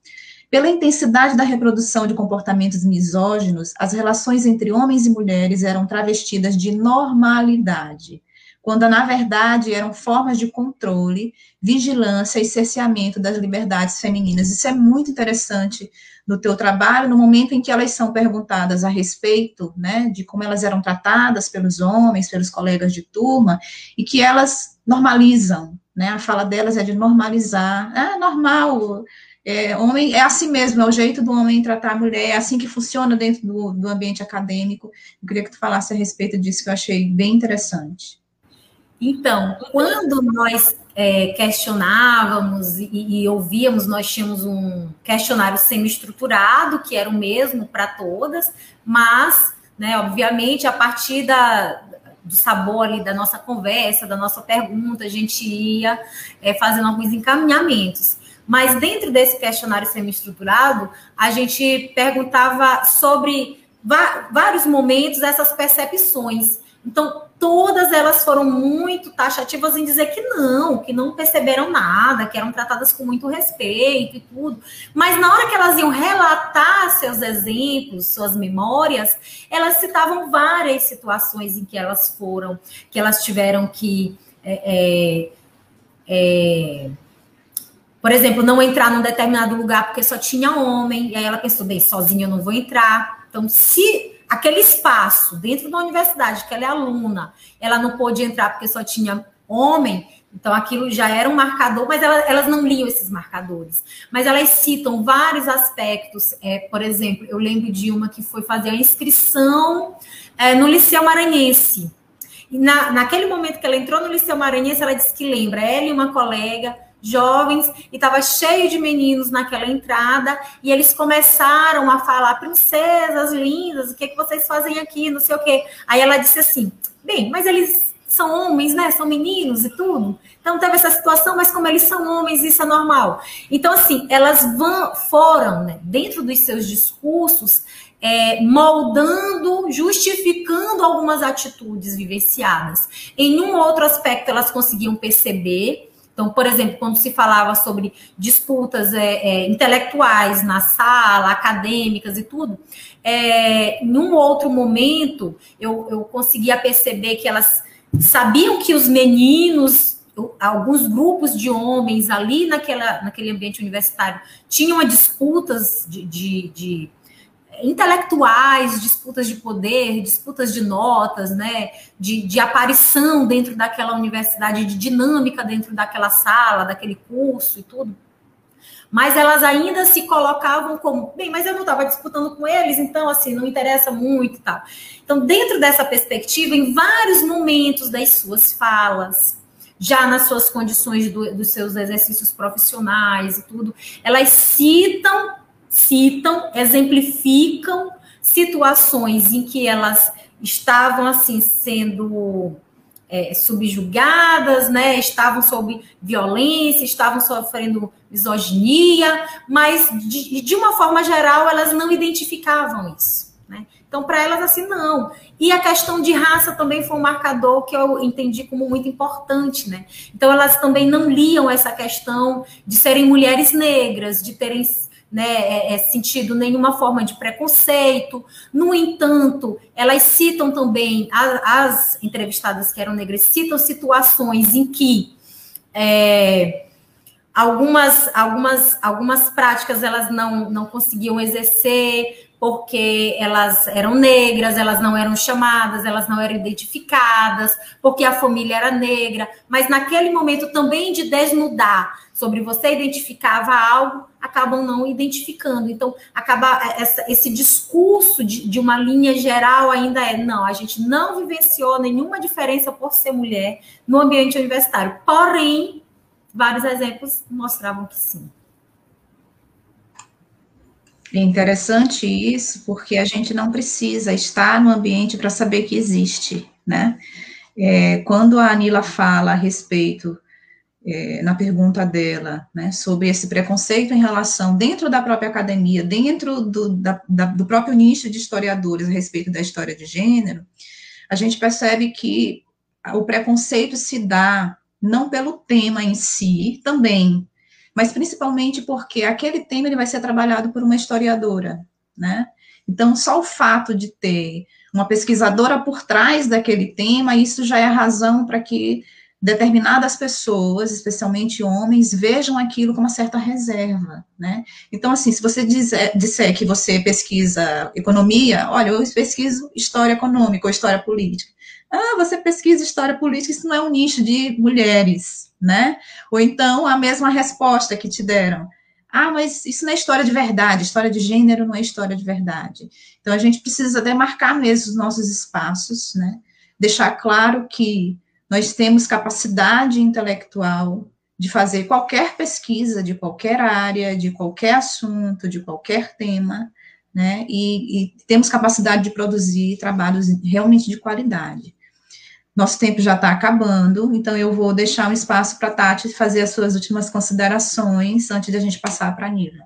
Pela intensidade da reprodução de comportamentos misóginos, as relações entre homens e mulheres eram travestidas de normalidade, quando na verdade eram formas de controle, vigilância e cerceamento das liberdades femininas. Isso é muito interessante no teu trabalho, no momento em que elas são perguntadas a respeito, né, de como elas eram tratadas pelos homens, pelos colegas de turma, e que elas normalizam, né, a fala delas é de normalizar, é normal, é, homem é assim mesmo, é o jeito do homem tratar a mulher, é assim que funciona dentro do, do ambiente acadêmico. Eu queria que tu falasse a respeito disso, que eu achei bem interessante. Então, quando nós é, questionávamos e, e, ouvíamos, nós tínhamos um questionário semi-estruturado, que era o mesmo para todas, mas, né, obviamente, a partir da, do sabor ali da nossa conversa, da nossa pergunta, a gente ia é, fazendo alguns encaminhamentos. Mas dentro desse questionário semi-estruturado, a gente perguntava sobre vários momentos essas percepções. Então, todas elas foram muito taxativas em dizer que não, que não perceberam nada, que eram tratadas com muito respeito e tudo. Mas na hora que elas iam relatar seus exemplos, suas memórias, elas citavam várias situações em que elas foram, que elas tiveram que é, é, é, por exemplo, não entrar num determinado lugar porque só tinha homem, e aí ela pensou, bem, sozinha eu não vou entrar. Então, se aquele espaço dentro da universidade, que ela é aluna, ela não pôde entrar porque só tinha homem, então aquilo já era um marcador, mas elas, elas não liam esses marcadores. Mas elas citam vários aspectos. É, por exemplo, eu lembro de uma que foi fazer a inscrição é, no Liceu Maranhense. Na, naquele momento que ela entrou no Liceu Maranhense, ela disse que lembra, ela e uma colega, jovens, e estava cheio de meninos naquela entrada, e eles começaram a falar, princesas lindas, o que, que vocês fazem aqui, não sei o quê. Aí ela disse assim, bem, mas eles são homens, né? São meninos e tudo. Então teve essa situação, mas como eles são homens, isso é normal. Então, assim, elas vão, foram, né, dentro dos seus discursos, é, moldando, justificando algumas atitudes vivenciadas. Em um outro aspecto, elas conseguiam perceber. Então, por exemplo, quando se falava sobre disputas é, é, intelectuais na sala, acadêmicas e tudo, é, em um outro momento, eu, eu conseguia perceber que elas sabiam que os meninos, alguns grupos de homens ali naquela, naquele ambiente universitário tinham disputas de, de, de intelectuais, disputas de poder, disputas de notas, né, de, de aparição dentro daquela universidade, de dinâmica dentro daquela sala, daquele curso e tudo mas elas ainda se colocavam como, bem, mas eu não estava disputando com eles, então, assim, não interessa muito e tal. Então, dentro dessa perspectiva, em vários momentos das suas falas, já nas suas condições do, dos seus exercícios profissionais e tudo, elas citam, citam, exemplificam situações em que elas estavam, assim, sendo é, subjugadas, né, estavam sob violência, estavam sofrendo misoginia, mas de, de uma forma geral elas não identificavam isso. Né? Então, para elas, assim, não. E a questão de raça também foi um marcador que eu entendi como muito importante, né? Então, elas também não liam essa questão de serem mulheres negras, de terem né, é, é, sentido nenhuma forma de preconceito. No entanto, elas citam também, as, as entrevistadas que eram negras, citam situações em que é, algumas, algumas, algumas práticas elas não, não conseguiam exercer porque elas eram negras, elas não eram chamadas, elas não eram identificadas, porque a família era negra, mas naquele momento também de desnudar sobre você identificava algo, acabam não identificando. Então, acaba essa, esse discurso de, de uma linha geral ainda é, não, a gente não vivenciou nenhuma diferença por ser mulher no ambiente universitário. Porém, vários exemplos mostravam que sim. É interessante isso, porque a gente não precisa estar no ambiente para saber que existe, né? É, quando a Anila fala a respeito, é, na pergunta dela, né, sobre esse preconceito em relação, dentro da própria academia, dentro do, da, da, do próprio nicho de historiadores a respeito da história de gênero, a gente percebe que o preconceito se dá não pelo tema em si, também, mas principalmente porque aquele tema ele vai ser trabalhado por uma historiadora, né? Então, só o fato de ter uma pesquisadora por trás daquele tema, isso já é razão para que determinadas pessoas, especialmente homens, vejam aquilo com uma certa reserva, né? Então, assim, se você dizer, disser que você pesquisa economia, olha, eu pesquiso história econômica ou história política. Ah, você pesquisa história política, isso não é um nicho de mulheres, né? Ou então a mesma resposta que te deram. Ah, mas isso não é história de verdade, história de gênero não é história de verdade. Então a gente precisa demarcar mesmo os nossos espaços, né? Deixar claro que nós temos capacidade intelectual de fazer qualquer pesquisa de qualquer área, de qualquer assunto, de qualquer tema, né? E, e temos capacidade de produzir trabalhos realmente de qualidade. Nosso tempo já está acabando, então eu vou deixar um espaço para a Tati fazer as suas últimas considerações antes de a gente passar para a Nila.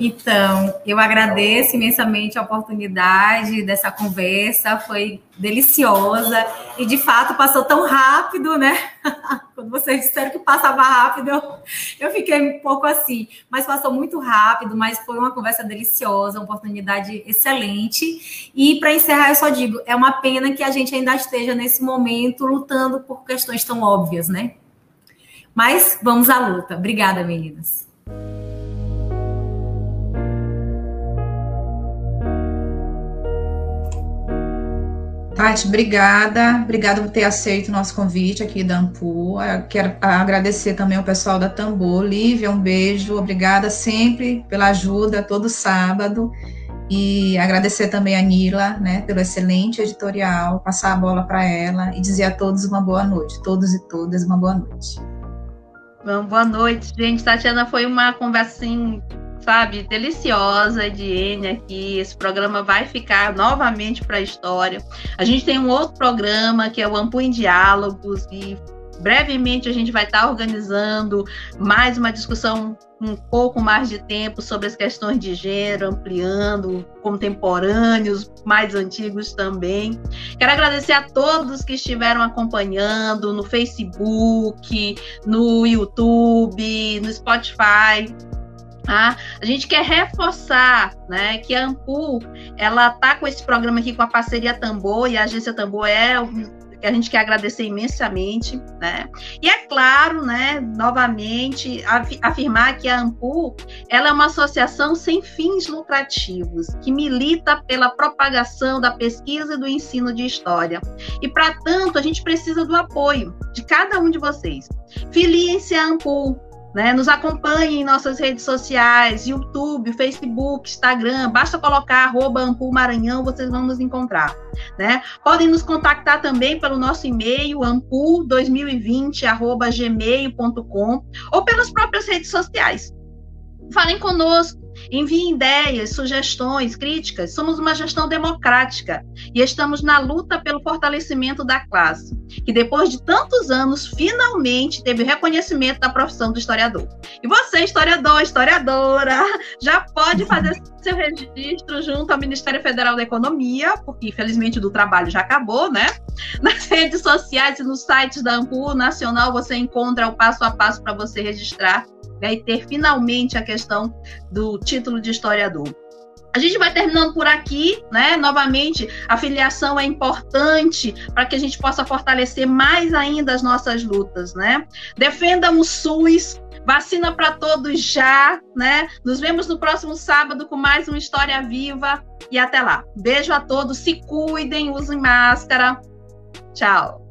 Então, eu agradeço imensamente a oportunidade dessa conversa, foi deliciosa e de fato passou tão rápido, né? Quando vocês disseram que passava rápido, eu fiquei um pouco assim, mas passou muito rápido, mas foi uma conversa deliciosa, uma oportunidade excelente. E para encerrar, eu só digo, é uma pena que a gente ainda esteja nesse momento lutando por questões tão óbvias, né? Mas vamos à luta. Obrigada, meninas. Tati, obrigada. Obrigada por ter aceito o nosso convite aqui da Ampu. Quero agradecer também ao pessoal da Tambor. Lívia, um beijo. Obrigada sempre pela ajuda todo sábado. E agradecer também a Nila, né, pelo excelente editorial, passar a bola para ela e dizer a todos uma boa noite, todos e todas uma boa noite. Bom, boa noite, gente. Tatiana, foi uma conversa assim sabe, deliciosa de N aqui. Esse programa vai ficar novamente para a história. A gente tem um outro programa que é o Ampu em Diálogos e brevemente a gente vai estar organizando mais uma discussão um pouco mais de tempo sobre as questões de gênero, ampliando contemporâneos, mais antigos também. Quero agradecer a todos que estiveram acompanhando no Facebook, no YouTube, no Spotify. Tá? A gente quer reforçar né, que a Ampul está com esse programa aqui com a parceria Tambor e a agência Tambor é que a gente quer agradecer imensamente, né? E é claro, né, novamente, af afirmar que a Ampul ela é uma associação sem fins lucrativos, que milita pela propagação da pesquisa e do ensino de história. E, para tanto, a gente precisa do apoio de cada um de vocês. Filiem-se a Ampul, né? Nos acompanhe em nossas redes sociais, YouTube, Facebook, Instagram. Basta colocar arroba Maranhão, vocês vão nos encontrar. Né? Podem nos contactar também pelo nosso e-mail, ampul2020.gmail.com ou pelas próprias redes sociais. Falem conosco, Enviem ideias, sugestões, críticas. Somos uma gestão democrática e estamos na luta pelo fortalecimento da classe, que depois de tantos anos finalmente teve o reconhecimento da profissão do historiador. E você, historiador, historiadora, já pode fazer seu registro junto ao Ministério Federal da Economia, porque infelizmente do trabalho já acabou, né? Nas redes sociais e nos sites da Ampul Nacional você encontra o passo a passo para você registrar né, e ter finalmente a questão do título de historiador. A gente vai terminando por aqui, né? Novamente, a filiação é importante para que a gente possa fortalecer mais ainda as nossas lutas, né? Defendam o SUS, vacina para todos já, né? Nos vemos no próximo sábado com mais uma história viva e até lá. Beijo a todos, se cuidem, usem máscara. Tchau.